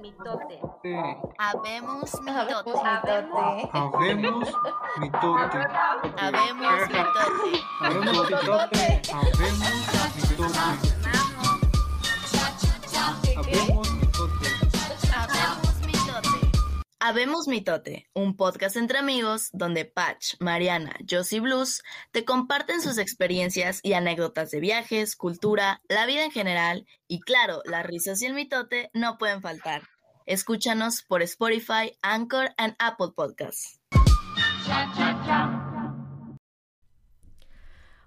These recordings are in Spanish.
mitote. Habemos mitote. Habemos mitote. Habemos mitote. Habemos mitote. Habemos mitote. Habemos Habemos mitote, un podcast entre amigos donde Patch, Mariana, Josie Blues te comparten sus experiencias y anécdotas de viajes, cultura, la vida en general y claro, las risas y el mitote no pueden faltar. Escúchanos por Spotify, Anchor and Apple Podcasts.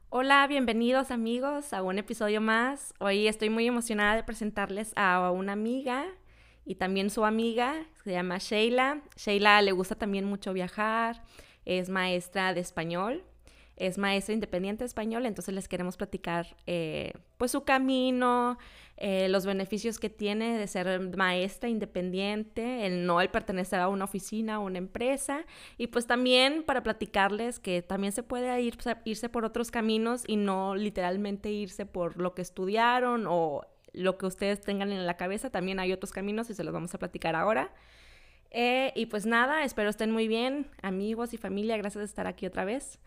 Hola, bienvenidos amigos a un episodio más. Hoy estoy muy emocionada de presentarles a una amiga y también su amiga, se llama Sheila. Sheila le gusta también mucho viajar, es maestra de español, es maestra independiente de español, entonces les queremos platicar eh, pues su camino, eh, los beneficios que tiene de ser maestra independiente, el no el pertenecer a una oficina o una empresa, y pues también para platicarles que también se puede ir, irse por otros caminos y no literalmente irse por lo que estudiaron o lo que ustedes tengan en la cabeza, también hay otros caminos y se los vamos a platicar ahora. Eh, y pues nada, espero estén muy bien, amigos y familia, gracias de estar aquí otra vez.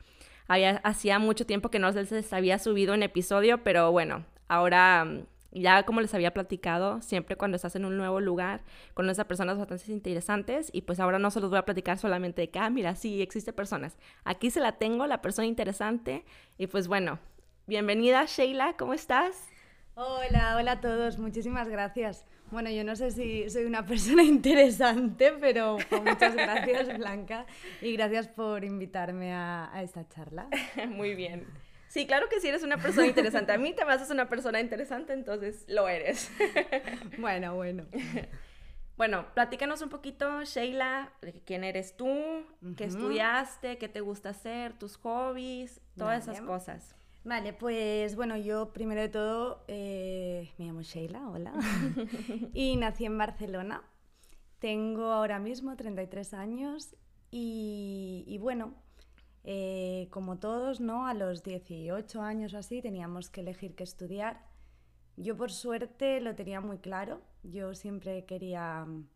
Había, hacía mucho tiempo que no les había subido un episodio, pero bueno, ahora ya como les había platicado, siempre cuando estás en un nuevo lugar, conoces a personas bastante interesantes y pues ahora no se los voy a platicar solamente de que, ah, mira, sí, existe personas. Aquí se la tengo, la persona interesante y pues bueno, bienvenida Sheila, ¿cómo estás? Hola, hola a todos, muchísimas gracias. Bueno, yo no sé si soy una persona interesante, pero pues, muchas gracias Blanca y gracias por invitarme a, a, esta charla. Muy bien. Sí, claro que sí eres una persona interesante. A mí te me haces una persona interesante, entonces lo eres. Bueno, bueno. Bueno, platícanos un poquito, Sheila, de quién eres tú, qué estudiaste, qué te gusta hacer, tus hobbies, todas esas cosas. Vale, pues bueno, yo primero de todo eh, me llamo Sheila, hola, y nací en Barcelona. Tengo ahora mismo 33 años y, y bueno, eh, como todos, ¿no? A los 18 años o así teníamos que elegir qué estudiar. Yo por suerte lo tenía muy claro. Yo siempre quería mm,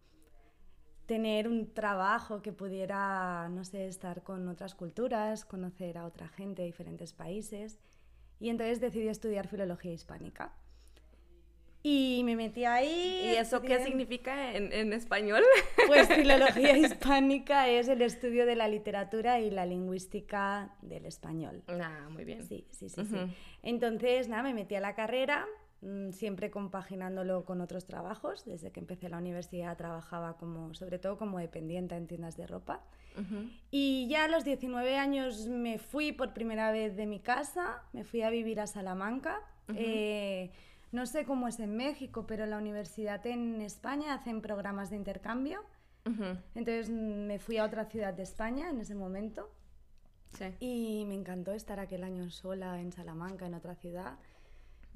tener un trabajo que pudiera, no sé, estar con otras culturas, conocer a otra gente de diferentes países. Y entonces decidí estudiar filología hispánica. Y me metí ahí. ¿Y eso qué estudié- significa en, en español? Pues filología hispánica es el estudio de la literatura y la lingüística del español. ah, muy bien. Sí, sí, sí, Ujú. sí. Entonces, nada, me metí a la carrera, mm, siempre compaginándolo con otros trabajos. Desde que empecé la universidad trabajaba como, sobre todo como dependiente en tiendas de ropa. Y ya a los 19 años me fui por primera vez de mi casa, me fui a vivir a Salamanca. Eh, no sé cómo es en México, pero la universidad en España hacen programas de intercambio. Entonces me fui a otra ciudad de España en ese momento Sí. y me encantó estar aquel año sola en Salamanca, en otra ciudad.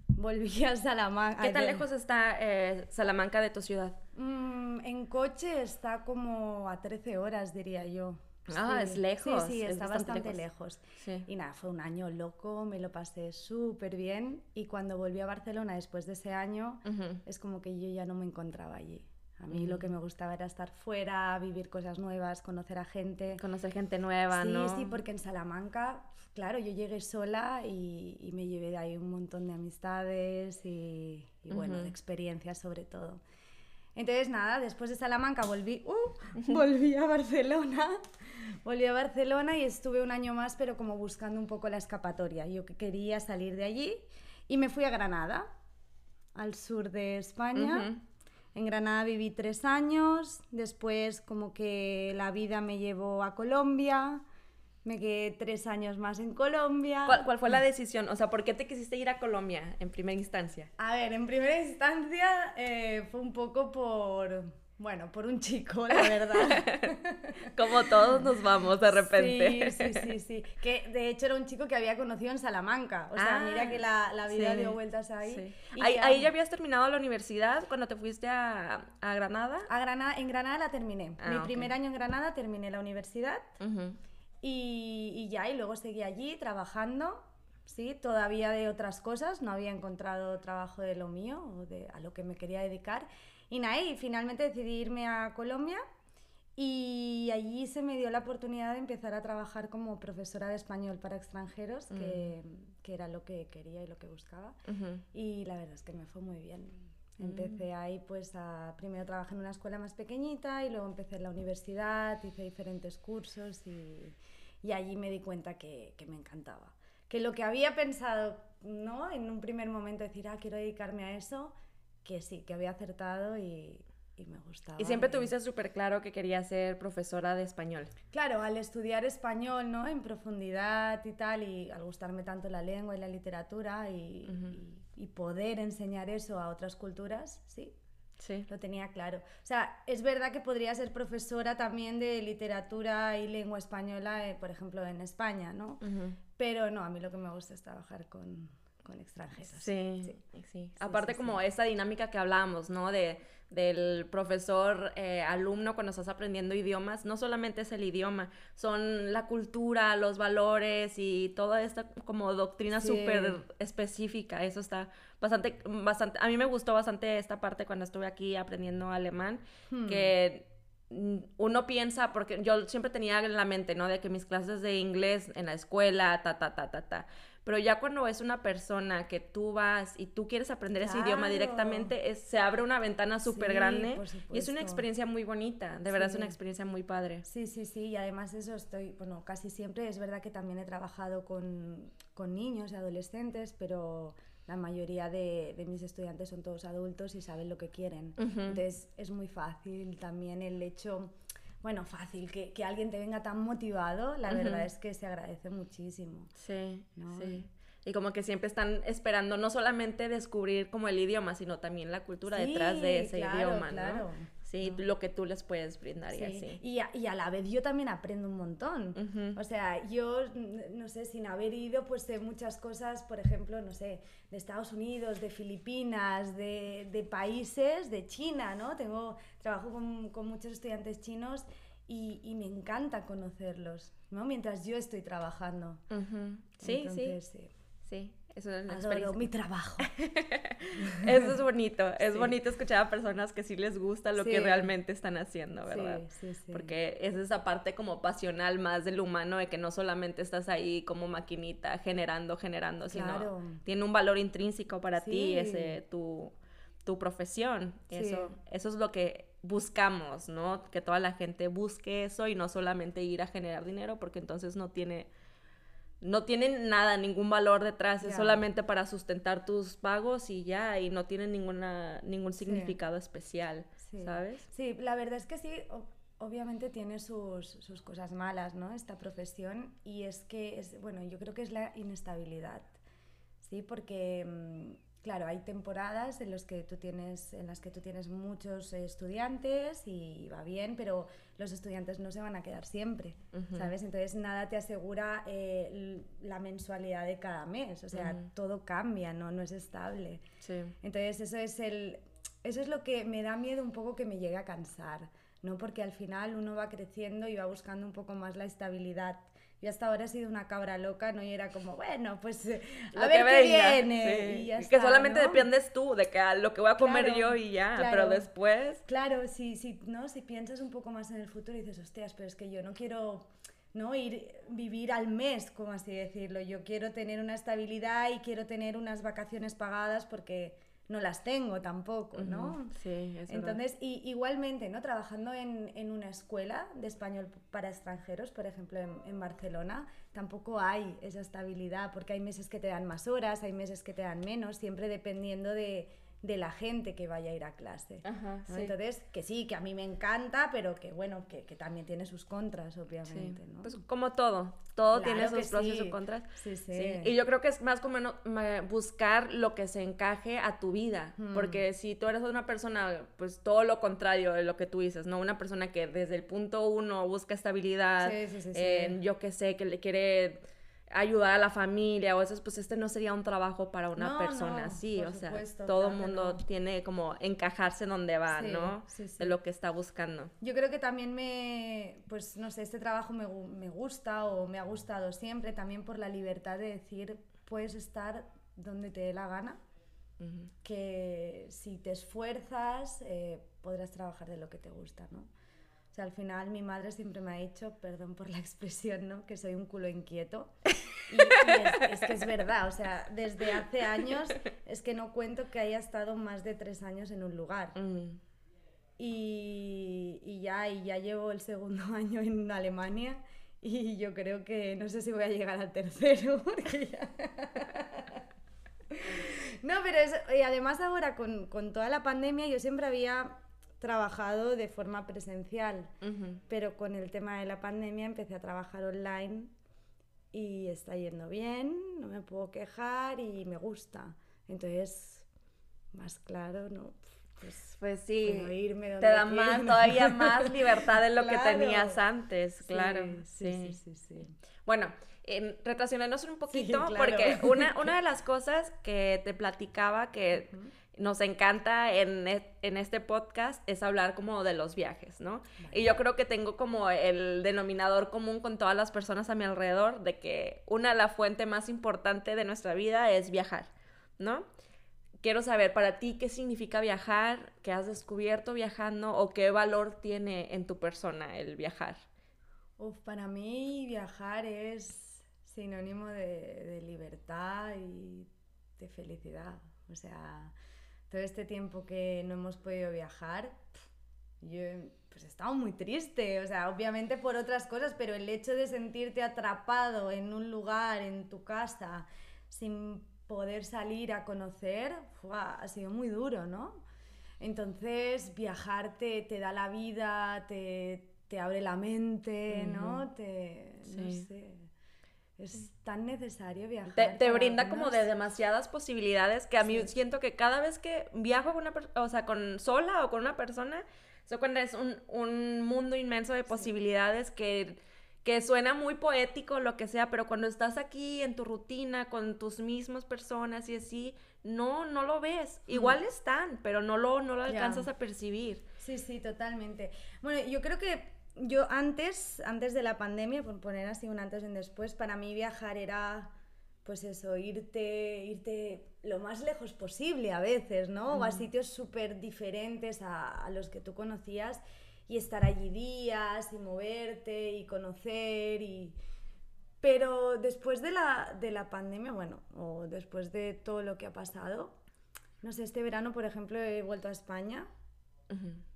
Volví a Salamanca. ¿Qué tan lejos está eh, Salamanca de tu ciudad? Mm, en coche está como a 13 horas, diría yo. Ah, es lejos, Sí, sí, es está bastante bastante lejos. lejos. Sí. Y nada, fue un año loco, me lo pasé súper bien. Y cuando volví a Barcelona después de ese año, es como que yo ya no me encontraba allí. A mí Mm. lo que me gustaba era estar fuera, vivir cosas nuevas, conocer a gente. Conocer gente nueva, sí, ¿no? sí, porque en Salamanca, claro, yo llegué sola y, y me llevé de ahí un montón de amistades y, y bueno, de experiencias sobre todo. Entonces, nada, después de Salamanca volví, ¡uh! volví a Barcelona. Volví a Barcelona y estuve un año más, pero como buscando un poco la escapatoria. Yo que quería salir de allí y me fui a Granada, al sur de España. Ujú. En Granada viví tres años, después como que la vida me llevó a Colombia, me quedé tres años más en Colombia. ¿Cuál, cuál fue la decisión? O sea, ¿por qué te quisiste ir a Colombia en primera instancia? A ver, en primera instancia eh, fue un poco por, bueno, por un chico, la verdad. Como todos nos vamos de repente. Sí, sí, sí, sí. Que de hecho era un chico que había conocido en Salamanca. O sea, Ah, mira que la, la vida sí, dio vueltas ahí. sí. Ahí, ya- ahí ya habías terminado la universidad cuando te fuiste a, a Granada. a Granada, en Granada la terminé. Ah, Mi ok. primer año en Granada terminé la universidad. Ujú. Y, y ya, y luego seguí allí trabajando sí, todavía de otras cosas, no había encontrado trabajo de lo mío o de a lo que me quería dedicar. Y nada, y finalmente decidí irme a Colombia y allí se me dio la oportunidad de empezar a trabajar como profesora de español para extranjeros, que, que era lo que quería y lo que buscaba. Ujú. Y la verdad es que me fue muy bien. Mm. Empecé ahí, pues, a, primero trabajé en una escuela más pequeñita y luego empecé en la universidad, hice diferentes cursos y, y allí me di cuenta que, que me encantaba. Que lo que había pensado, ¿no? En un primer momento decir, ah, quiero dedicarme a eso, que sí, que había acertado y, y me gustaba. Y siempre tuviste súper claro que querías ser profesora de español. Claro, al estudiar español, ¿no? En profundidad y tal, y al gustarme tanto la lengua y la literatura y, y- y poder enseñar eso a otras culturas, sí, Sí. lo tenía claro. O sea, es verdad que podría ser profesora también de literatura y lengua española, eh, por ejemplo, en España, ¿no? Ujú. Pero no, a mí lo que me gusta es trabajar con, con extranjeros. Sí, sí. sí. Aparte como esa dinámica que hablábamos, ¿no? De, del profesor eh, alumno cuando estás aprendiendo idiomas, no solamente es el idioma, son la cultura, los valores y toda esta como doctrina súper específica. Eso está bastante, bastante, a mí me gustó bastante esta parte cuando estuve aquí aprendiendo alemán, Hmm. que uno piensa, porque yo siempre tenía en la mente, ¿no? De que mis clases de inglés en la escuela, ta, ta, ta, ta, ta. Pero ya cuando es una persona que tú vas y tú quieres aprender ese idioma directamente, es- se abre una ventana súper Sí, grande y es una experiencia muy bonita, de verdad es una experiencia muy padre. Sí, sí, sí, y además eso estoy, bueno, casi siempre, es verdad que también he trabajado con, con niños y adolescentes, pero la mayoría de, de mis estudiantes son todos adultos y saben lo que quieren. Entonces es muy fácil también el hecho, bueno, fácil, que, que alguien te venga tan motivado, la verdad es que se agradece muchísimo. Sí, ¿no? sí. Y como que siempre están esperando no solamente descubrir como el idioma, sino también la cultura detrás de ese claro, idioma, claro. Sí, No. lo que tú les puedes brindar y Sí, así. Y, a, y a la vez yo también aprendo un montón. O sea, yo, n- no sé, sin haber ido, pues sé muchas cosas, por ejemplo, no sé, de Estados Unidos, de Filipinas, de, de países, de China, ¿no? Tengo, trabajo con, con muchos estudiantes chinos y, y me encanta conocerlos, ¿no? Mientras yo estoy trabajando. Ujú. Sí, Entonces, sí, sí. sí. Es una Adoro mi trabajo. Eso es bonito. Es Sí. bonito escuchar a personas que sí les gusta lo que realmente están haciendo, ¿verdad? Sí, sí, sí. Porque es esa parte como pasional más del humano de que no solamente estás ahí como maquinita generando, generando, sino tiene un valor intrínseco para ti ese tu, tu profesión. Eso, eso es lo que buscamos, ¿no? Que toda la gente busque eso y no solamente ir a generar dinero porque entonces no tiene no tienen nada, ningún valor detrás, es solamente para sustentar tus pagos y ya, y no tienen ninguna, ningún Sí. significado especial, Sí. ¿sabes? Sí, la verdad es que sí, obviamente tiene sus, sus cosas malas, ¿no? Esta profesión y es que, es, bueno, yo creo que es la inestabilidad, ¿sí? Porque, mm, claro, hay temporadas en, los que tú tienes, en las que tú tienes muchos estudiantes y va bien, pero los estudiantes no se van a quedar siempre. ¿sabes? Entonces nada te asegura eh, la mensualidad de cada mes, o sea, todo cambia, ¿no? No es estable. Sí. Entonces eso es el eso es lo que me da miedo un poco que me llegue a cansar, ¿no? Porque al final uno va creciendo y va buscando un poco más la estabilidad. Yo hasta ahora he sido una cabra loca, ¿no? Y era como, bueno, pues eh, a Lo ver qué viene. sí. Y ya que está, solamente ¿no? dependes tú de que a lo que voy a comer Claro, yo y ya, claro. pero después... Claro, si, si, ¿no? si piensas un poco más en el futuro y dices, hostias, pero es que yo no quiero ¿no? ir vivir al mes, como así decirlo. Yo quiero tener una estabilidad y quiero tener unas vacaciones pagadas porque no las tengo tampoco, ¿no? Sí, es. Entonces, y, igualmente, ¿no? Trabajando en, en una escuela de español para extranjeros, por ejemplo, en, en Barcelona, tampoco hay esa estabilidad, porque hay meses que te dan más horas, hay meses que te dan menos, siempre dependiendo de, de la gente que vaya a ir a clase. Ajá, ¿no? sí. Entonces, que sí, que a mí me encanta, pero que bueno, que, que también tiene sus contras, Sí, obviamente, ¿no? Pues como todo, todo tiene Claro sus pros y sus contras. Sí, sí. Y yo creo que es más como buscar lo que se encaje a tu vida, Hmm. porque si tú eres una persona, pues todo lo contrario de lo que tú dices, ¿no? Una persona que desde el punto uno busca estabilidad, Sí, sí, sí, sí. en, yo que sé, que le quiere ayudar a la familia o eso, pues este no sería un trabajo para una No, persona no, así, o sea, supuesto, todo claro mundo no. tiene como encajarse donde va, Sí, ¿no? sí, sí. De lo que está buscando. Yo creo que también me, pues no sé, este trabajo me, me gusta o me ha gustado siempre, también por la libertad de decir, puedes estar donde te dé la gana, Ujú. que si te esfuerzas eh, podrás trabajar de lo que te gusta, ¿no? O sea, al final mi madre siempre me ha dicho, perdón por la expresión, ¿no? Que soy un culo inquieto. Y, y es, es que es verdad, o sea, desde hace años es que no cuento que haya estado más de tres años en un lugar. Mm. Y, y ya, y ya llevo el segundo año en Alemania y yo creo que no sé si voy a llegar al tercero. porque ya- No, pero es, y además ahora con, con toda la pandemia yo siempre había trabajado de forma presencial, Ujú. pero con el tema de la pandemia empecé a trabajar online y está yendo bien, no me puedo quejar y me gusta. Entonces, más claro, ¿no? Pues Pues sí, irme te da quiera, más, todavía más libertad de lo que Claro. tenías antes, claro. Sí, sí, sí, sí, sí. Bueno, en, retraccionándonos un poquito, claro. porque una, una de las cosas que te platicaba que nos encanta en, e- en este podcast es hablar como de los viajes, ¿no? Y yo creo que tengo como el denominador común con todas las personas a mi alrededor de que una la fuente más importante de nuestra vida es viajar, ¿no? Quiero saber para ti qué significa viajar, qué has descubierto viajando o qué valor tiene en tu persona el viajar. Uf, para mí viajar es sinónimo de, de libertad y de felicidad. O sea, todo este tiempo que no hemos podido viajar, yo pues he estado muy triste. O sea, obviamente por otras cosas, pero el hecho de sentirte atrapado en un lugar, en tu casa, sin poder salir a conocer, ¡fua! ha sido muy duro, ¿no? Entonces, viajar te, te da la vida, te, te abre la mente, ¿no? Te, no Sí. sé. Es tan necesario viajar. Te, te brinda como de demasiadas posibilidades que a mí Sí. siento que cada vez que viajo con una o sea, con sola o con una persona, se cuenta es un, un mundo inmenso de posibilidades que, que suena muy poético, lo que sea, pero cuando estás aquí en tu rutina, con tus mismas personas y así, no, no lo ves. Igual están, pero no lo, no lo alcanzas a percibir. Sí, sí, totalmente. Bueno, yo creo que yo antes, antes de la pandemia, por poner así un antes y un después, para mí viajar era, pues eso, irte, irte lo más lejos posible a veces, ¿no? O a sitios súper diferentes a, a los que tú conocías y estar allí días y moverte y conocer y... Pero después de la, de la pandemia, bueno, o después de todo lo que ha pasado, no sé, este verano, por ejemplo, he vuelto a España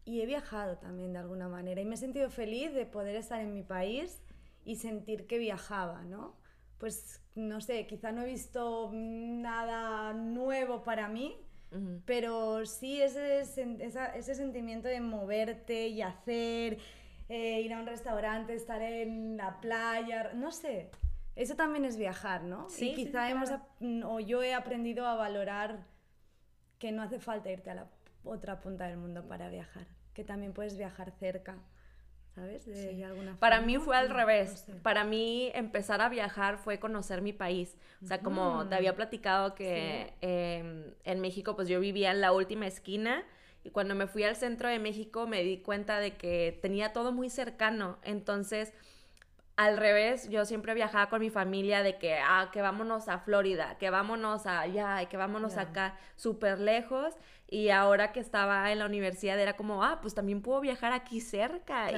Y he viajado también de alguna manera y me he sentido feliz de poder estar en mi país y sentir que viajaba, ¿no? Pues no sé, quizá no he visto nada nuevo para mí, pero sí ese, esa- ese sentimiento de moverte y hacer, eh, ir a un restaurante, estar en la playa, no sé. Eso también es viajar, ¿no? Sí, y quizá hemos, claro. o yo he aprendido a valorar que no hace falta irte a la otra punta del mundo para viajar, que también puedes viajar cerca, ¿sabes? De, de alguna Para mí fue al No revés. sé. Para mí empezar a viajar fue conocer mi país. O sea, como te había platicado que em, en México pues yo vivía en la última esquina y cuando me fui al centro de México me di cuenta de que tenía todo muy cercano. Entonces, al revés, yo siempre viajaba con mi familia de que, ah, que vámonos a Florida, que vámonos allá, y que vámonos acá, súper lejos. Y ahora que estaba en la universidad era como, ah, pues también puedo viajar aquí cerca y-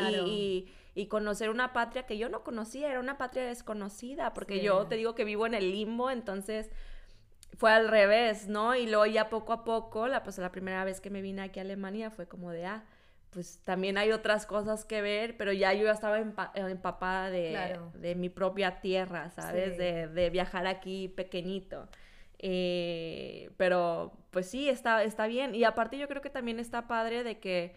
y, y conocer una patria que yo no conocía, era una patria desconocida, porque Sí. yo te digo que vivo en el limbo, entonces fue al revés, ¿no? Y luego ya poco a poco, la, pues la primera vez que me vine aquí a Alemania fue como de, ah, pues también hay otras cosas que ver, pero ya yo ya estaba empa- empapada de, Claro. de mi propia tierra, ¿sabes? Sí. De, de viajar aquí pequeñito. Eh, pero pues sí, está, está bien. Y aparte yo creo que también está padre de que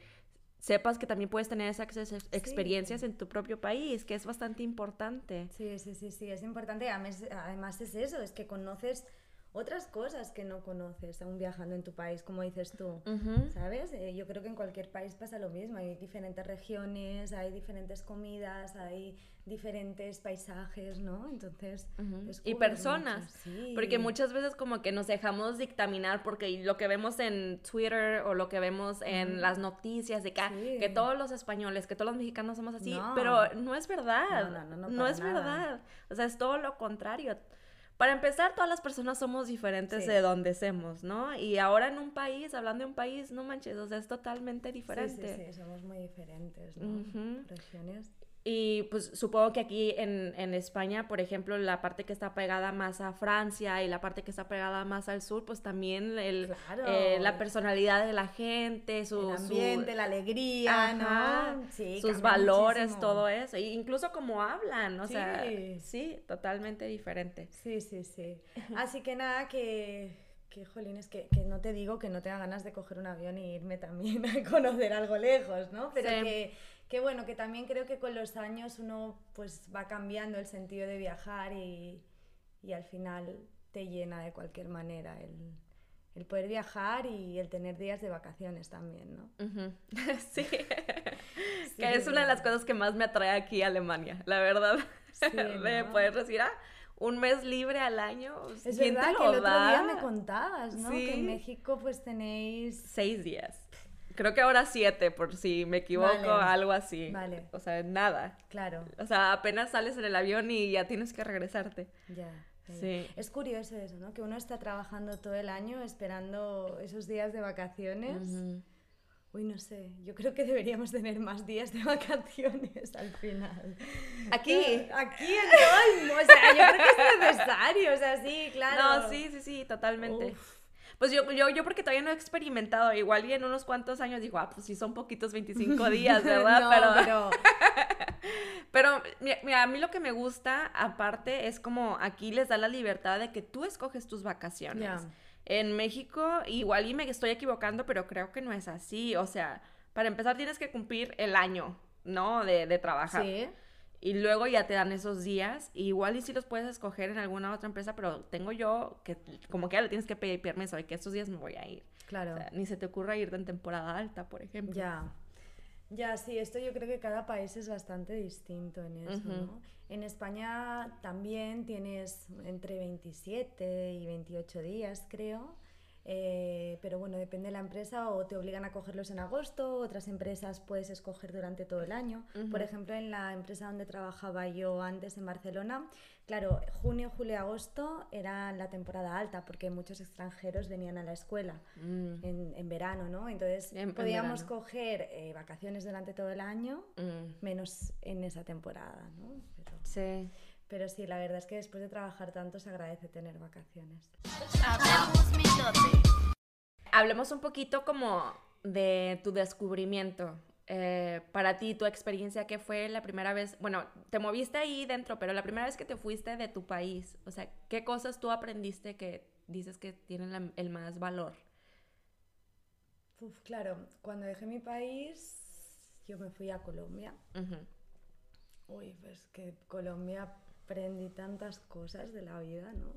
sepas que también puedes tener esas ex- experiencias en tu propio país, que es bastante importante. Sí, sí, sí, sí, es importante. Además, además es eso, es que conoces otras cosas que no conoces aún viajando en tu país, como dices tú. ¿Sabes? Eh, yo creo que en cualquier país pasa lo mismo. Hay diferentes regiones, hay diferentes comidas, hay diferentes paisajes, ¿no? Entonces, Ujú. Y descubres personas, sí. porque muchas veces como que nos dejamos dictaminar porque lo que vemos en Twitter o lo que vemos en las noticias de que, ah, Sí. que todos los españoles, que todos los mexicanos somos así, No. pero no es verdad, No, no, no, es nada. verdad, o sea, es todo lo contrario. Para empezar, todas las personas somos diferentes Sí. de donde somos, ¿no? Y ahora en un país, hablando de un país, no manches, o sea, es totalmente diferente. sí, sí, somos muy diferentes, ¿no? Regiones. Y pues supongo que aquí en, en España, por ejemplo, la parte que está pegada más a Francia y la parte que está pegada más al sur, pues también el, Claro. eh, la personalidad de la gente, su, el su- ambiente, la alegría, Ajá, ¿no? Sí, sus valores, muchísimo. todo eso. E incluso como hablan, o sea, Sí. sí, totalmente diferente. Sí, sí, sí. Así que nada, que, que jolines, que, que no te digo que no tenga ganas de coger un avión e irme también a conocer algo lejos, ¿no? Pero Sí. que, que bueno, que también creo que con los años uno pues va cambiando el sentido de viajar y, y al final te llena de cualquier manera el, el poder viajar y el tener días de vacaciones también, ¿no? Sí. Sí. Que es una de las cosas que más me atrae aquí a Alemania, la verdad. Sí, de ¿no? poder decir, ah, un mes libre al año. Es ¿quién te verdad que el otro da? día me contabas, ¿no? Que Sí. en México pues tenéis... Seis días. Creo que ahora siete, por si me equivoco, Vale. algo así. Vale. O sea, nada. Claro, O sea, apenas sales en el avión y ya tienes que regresarte. ya. Sí. Es curioso eso, ¿no? Que uno está trabajando todo el año esperando esos días de vacaciones. Ujú. Uy, no sé, yo creo que deberíamos tener más días de vacaciones al final. Aquí. Aquí en Olmo, o sea, yo creo que es necesario, o sea, sí, claro. No, sí, sí, sí, totalmente. Uf. Pues yo, yo, yo porque todavía no he experimentado, igual y en unos cuantos años digo, ah, pues sí son poquitos 25 días, ¿verdad? No, pero, pero... mira, a mí lo que me gusta, aparte, es como aquí les da la libertad de que tú escoges tus vacaciones. En México, igual y me estoy equivocando, pero creo que no es así. O sea, para empezar tienes que cumplir el año, ¿no? De, de trabajar. Sí, Y luego ya te dan esos días. y igual y si los puedes escoger en alguna otra empresa, pero tengo yo que como que ya le tienes que pedir permiso de que estos días me voy a ir. claro. O sea, ni se te ocurra irte en temporada alta, por ejemplo. Ya. Ya, sí, esto yo creo que cada país es bastante distinto en eso. ¿no? En España también tienes entre 27 y 28 días, creo. Eh, pero bueno, depende de la empresa o te obligan a cogerlos en agosto, otras empresas puedes escoger durante todo el año. Por ejemplo, en la empresa donde trabajaba yo antes en Barcelona, claro, junio, julio, agosto era la temporada alta porque muchos extranjeros venían a la escuela Mm, en, en verano, ¿no? Entonces En- en podíamos coger eh, vacaciones durante todo el año, mm, menos en esa temporada, ¿no? Pero, sí. Pero sí, la verdad es que después de trabajar tanto se agradece tener vacaciones. Hablemos un poquito como de tu descubrimiento. Eh, para ti, tu experiencia, ¿qué fue la primera vez? Bueno, te moviste ahí dentro, pero la primera vez que te fuiste de tu país, o sea, ¿qué cosas tú aprendiste que dices que tienen la- el más valor? Uf, claro, cuando dejé mi país, yo me fui a Colombia. Uy, pues que Colombia aprendí tantas cosas de la vida, ¿no?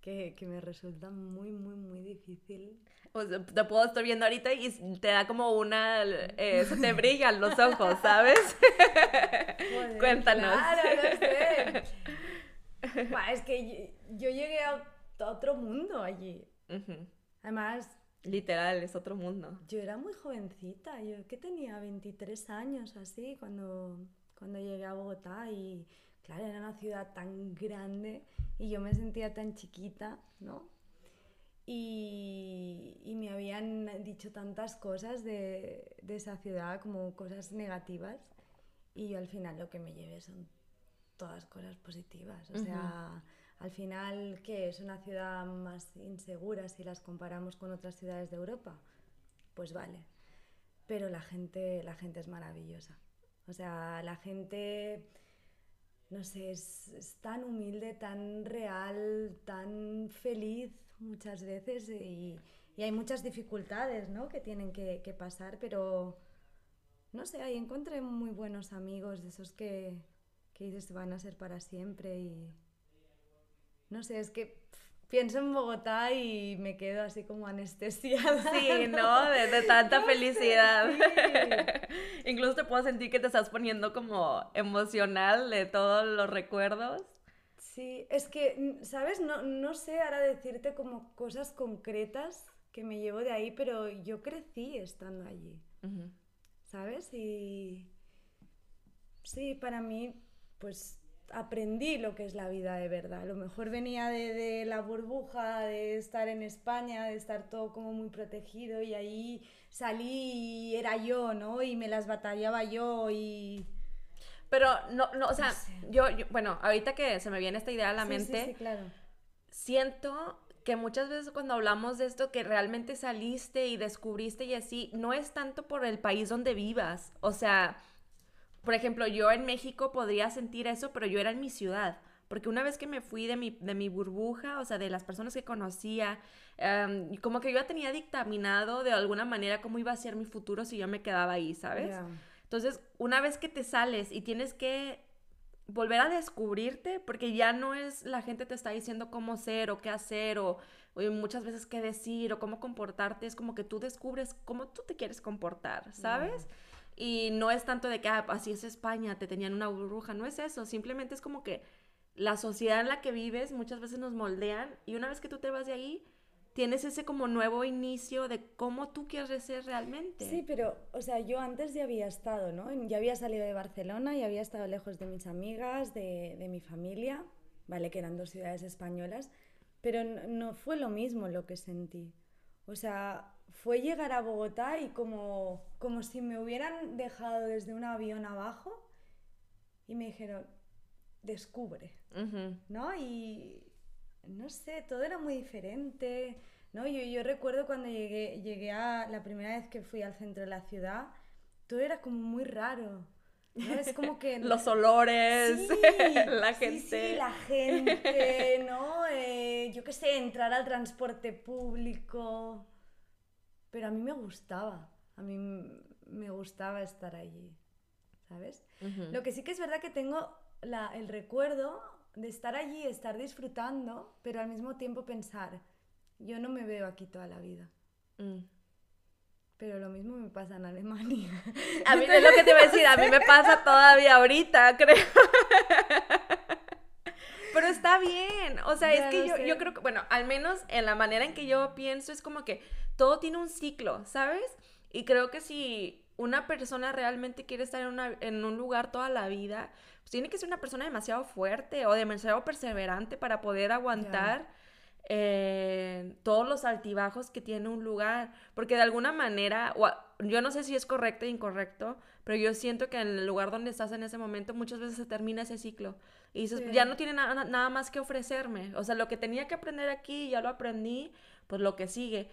Que, que me resulta muy, muy, muy difícil Pues te puedo estar viendo ahorita y te da como una... eh, se te brillan los ojos, ¿sabes? Joder, Cuéntanos. Claro, no sé. Es que yo, yo llegué a otro mundo allí. Ujú. Además, Literal, es otro mundo. yo era muy jovencita, yo que tenía 23 años así cuando, cuando llegué a Bogotá y claro, era una ciudad tan grande y yo me sentía tan chiquita, ¿no? Y, y me habían dicho tantas cosas de, de esa ciudad, como cosas negativas, y yo al final lo que me llevé son todas cosas positivas. O sea, al final, ¿qué es una ciudad más insegura si las comparamos con otras ciudades de Europa? Pues vale. Pero la gente, la gente es maravillosa. O sea, la gente, no sé, es, tan humilde, tan real, tan feliz muchas veces y, y hay muchas dificultades, ¿no? Que tienen que, pasar, pero no sé, ahí encontré muy buenos amigos, de esos que, que van a ser para siempre y no sé, es que pienso en Bogotá y me quedo así como anestesiada. Sí, ¿no? De, de tanta No sé, felicidad. sí. Incluso te puedo sentir que te estás poniendo como emocional de todos los recuerdos. Sí, es que, ¿sabes? No, no sé ahora decirte como cosas concretas que me llevo de ahí, pero yo crecí estando allí. ¿sabes? Y sí, para mí, pues aprendí lo que es la vida de verdad. A lo mejor venía de, de, la burbuja, de estar en España, de estar todo como muy protegido y ahí salí y era yo, ¿no? Y me las batallaba yo y... Pero no, no, o sea, yo, yo, bueno, ahorita que se me viene esta idea a la Sí, mente, sí, sí, claro. siento que muchas veces cuando hablamos de esto, que realmente saliste y descubriste y así, no es tanto por el país donde vivas. O sea, por ejemplo, yo en México podría sentir eso, pero yo era en mi ciudad. Porque una vez que me fui de mi, de mi burbuja, o sea, de las personas que conocía, em, como que yo ya tenía dictaminado de alguna manera cómo iba a ser mi futuro si yo me quedaba ahí, ¿sabes? Entonces, una vez que te sales y tienes que volver a descubrirte, porque ya no es la gente te está diciendo cómo ser o qué hacer o, o muchas veces qué decir o cómo comportarte, es como que tú descubres cómo tú te quieres comportar, ¿sabes? Y no es tanto de que ah, así es España, te tenían una burbuja, no es eso, simplemente es como que la sociedad en la que vives muchas veces nos moldean y una vez que tú te vas de ahí, tienes ese como nuevo inicio de cómo tú quieres ser realmente. Sí, pero, o sea, yo antes ya había estado, ¿no? Ya había salido de Barcelona y había estado lejos de mis amigas, de, de mi familia, ¿vale? Que eran dos ciudades españolas, pero no fue lo mismo lo que sentí. O sea, fue llegar a Bogotá y como, como si me hubieran dejado desde un avión abajo y me dijeron, descubre, Ujú. ¿no? Y no sé, todo era muy diferente, ¿no? Yo, yo recuerdo cuando llegué, llegué a la primera vez que fui al centro de la ciudad, todo era como muy raro, ¿no? Es como que... Los olores, Sí, la gente. sí, la gente, ¿no? Eh, yo qué sé, entrar al transporte público. Pero a mí me gustaba, a mí me gustaba estar allí, ¿sabes? Lo que sí que es verdad que tengo la- el recuerdo de estar allí, estar disfrutando, pero al mismo tiempo pensar, yo no me veo aquí toda la vida. Mm. Pero lo mismo me pasa en Alemania. A mí es lo que te iba a decir, a mí me pasa todavía ahorita, creo. Pero está bien, o sea, Ya es que yo, sé. yo creo que, bueno, al menos en la manera en que yo pienso es como que todo tiene un ciclo, ¿sabes? Y creo que si una persona realmente quiere estar en, una- en un lugar toda la vida, pues tiene que ser una persona demasiado fuerte o demasiado perseverante para poder aguantar eh, todos los altibajos que tiene un lugar. Porque de alguna manera, o yo no sé si es correcto o incorrecto, pero yo siento que en el lugar donde estás en ese momento muchas veces se termina ese ciclo. Y dices, Sí. ya no tiene na- na- nada más que ofrecerme. O sea, lo que tenía que aprender aquí, ya lo aprendí, pues lo que sigue.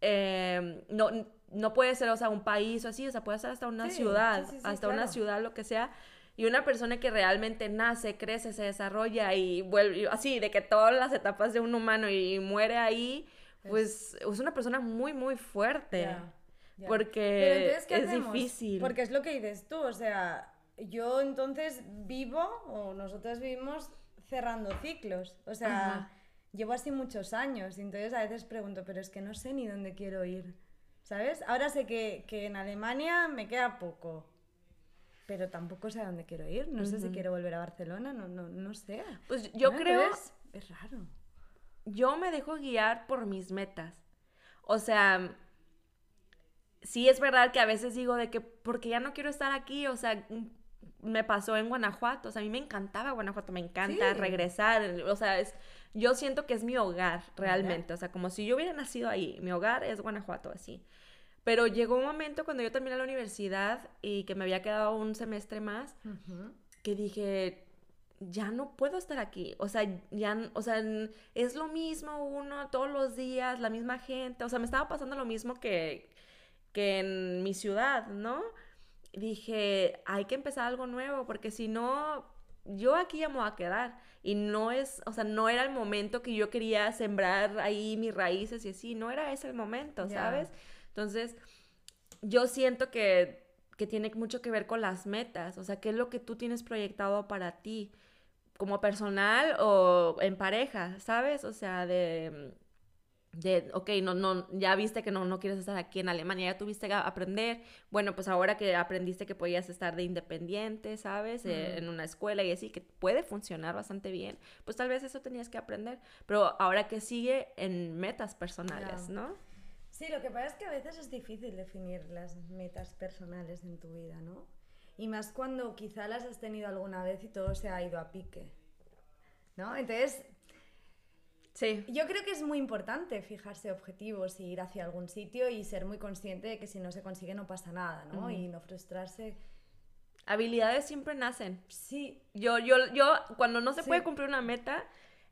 Eh, no, no puede ser, o sea, un país o así, o sea, puede ser hasta una Sí, ciudad, sí, hasta una claro. ciudad, lo que sea. Y una persona que realmente nace, crece, se desarrolla y vuelve, así, de que todas las etapas de un humano y muere ahí, pues es una persona muy, muy fuerte. Ya, ya. Porque entonces, ¿qué es hacemos? difícil. Porque es lo que dices tú, o sea, yo entonces vivo, o nosotros vivimos cerrando ciclos, o sea, Ajá. llevo así muchos años y entonces a veces pregunto, pero es que no sé ni dónde quiero ir, ¿sabes? Ahora sé que, que en Alemania me queda poco, pero tampoco sé a dónde quiero ir, no sé si quiero volver a Barcelona, no, no, no sé. Pues yo ¿no? creo, Entonces, es raro. yo me dejo guiar por mis metas. O sea, sí es verdad que a veces digo de que porque ya no quiero estar aquí, o sea, me pasó en Guanajuato, o sea, a mí me encantaba Guanajuato, me encanta Sí. regresar, o sea, es, yo siento que es mi hogar realmente, o sea, como si yo hubiera nacido ahí, mi hogar es Guanajuato, así. Pero llegó un momento cuando yo terminé la universidad y que me había quedado un semestre más, que dije, ya no puedo estar aquí. O sea, ya, o sea, es lo mismo uno todos los días, la misma gente. O sea, me estaba pasando lo mismo que, que en mi ciudad, ¿no? Dije, hay que empezar algo nuevo, porque si no, yo aquí ya me voy a quedar. Y no es, o sea, no era el momento que yo quería sembrar ahí mis raíces y así, no era ese el momento. ¿sabes? Entonces, yo siento que, que tiene mucho que ver con las metas, o sea, qué es lo que tú tienes proyectado para ti, como personal o en pareja, ¿sabes? O sea, de, de ok, no, no, ya viste que no, no quieres estar aquí en Alemania, ya tuviste que aprender, bueno, pues ahora que aprendiste que podías estar de independiente, ¿sabes? Eh, en una escuela y así, que puede funcionar bastante bien, pues tal vez eso tenías que aprender, pero ahora que sigue en metas personales. ¿no? Sí, lo que pasa es que a veces es difícil definir las metas personales en tu vida, ¿no? Y más cuando quizá las has tenido alguna vez y todo se ha ido a pique. ¿No? Entonces, Sí. yo creo que es muy importante fijarse objetivos y ir hacia algún sitio y ser muy consciente de que si no se consigue no pasa nada, ¿no? Y no frustrarse. Habilidades siempre nacen. Sí, Yo, yo, yo, cuando no se Sí. puede cumplir una meta,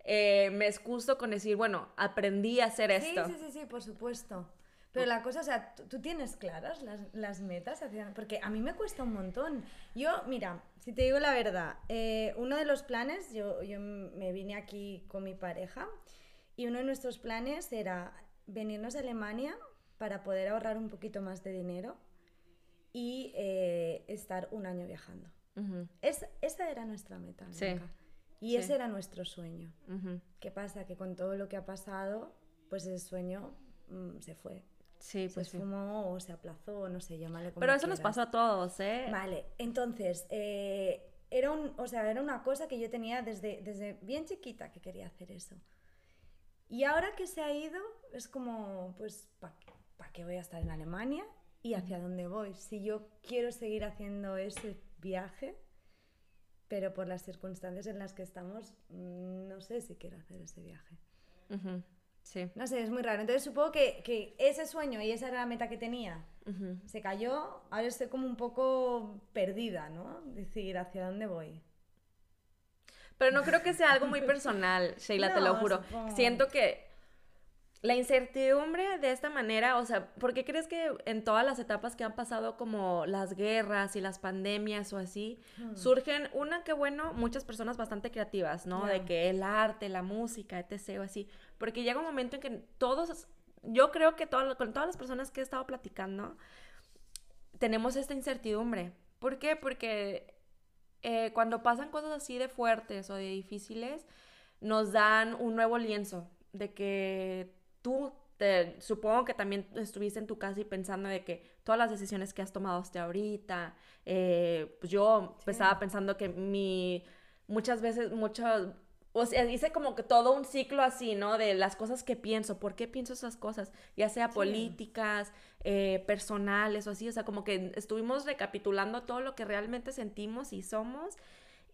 eh, me excuso con decir, bueno, aprendí a hacer sí, esto. sí, sí, sí, por supuesto. Pero la cosa, o sea, tú, tienes claras las, las metas, hacia- porque a mí me cuesta un montón. Yo, mira, si te digo la verdad, eh, uno de los planes, yo, yo me vine aquí con mi pareja y uno de nuestros planes era venirnos a Alemania para poder ahorrar un poquito más de dinero y eh, estar un año viajando. Es, esa era nuestra meta. Sí. Y Sí. ese era nuestro sueño. ujú. ¿Qué pasa? Que con todo lo que ha pasado, pues el sueño mm, se fue. Sí, Se pues sí. esfumó o se aplazó, no sé, llámale como Pero eso nos quieras. pasó a todos, ¿eh? Vale, entonces, eh, era, un, o sea, era una cosa que yo tenía desde, desde bien chiquita que quería hacer eso. Y ahora que se ha ido, es como, pues, ¿para qué voy a estar en Alemania? ¿Y hacia dónde voy? Si yo quiero seguir haciendo ese viaje, pero por las circunstancias en las que estamos, mm, no sé si quiero hacer ese viaje. Sí. No sé, es muy raro. Entonces supongo que, que ese sueño y esa era la meta que tenía se cayó, ahora estoy como un poco perdida, ¿no? Decir, ¿hacia dónde voy? Pero no creo que sea algo muy personal, Sheila, te lo juro. supongo. Siento que la incertidumbre de esta manera, o sea, ¿por qué crees que en todas las etapas que han pasado como las guerras y las pandemias o así, Hmm. surgen, una que bueno, muchas personas bastante creativas, ¿no? De que el arte, la música, etc. o así, porque llega un momento en que todos, yo creo que todo- con todas las personas que he estado platicando, tenemos esta incertidumbre. ¿Por qué? Porque eh, cuando pasan cosas así de fuertes o de difíciles, nos dan un nuevo lienzo de que tú, te- supongo que también estuviste en tu casa y pensando de que todas las decisiones que has tomado hasta ahorita, eh, pues yo Sí. estaba pensando que mi, muchas veces, muchas, o sea, hice como que todo un ciclo así, ¿no? De las cosas que pienso, ¿por qué pienso esas cosas? Ya sea Sí. políticas, eh, personales o así, o sea, como que estuvimos recapitulando todo lo que realmente sentimos y somos.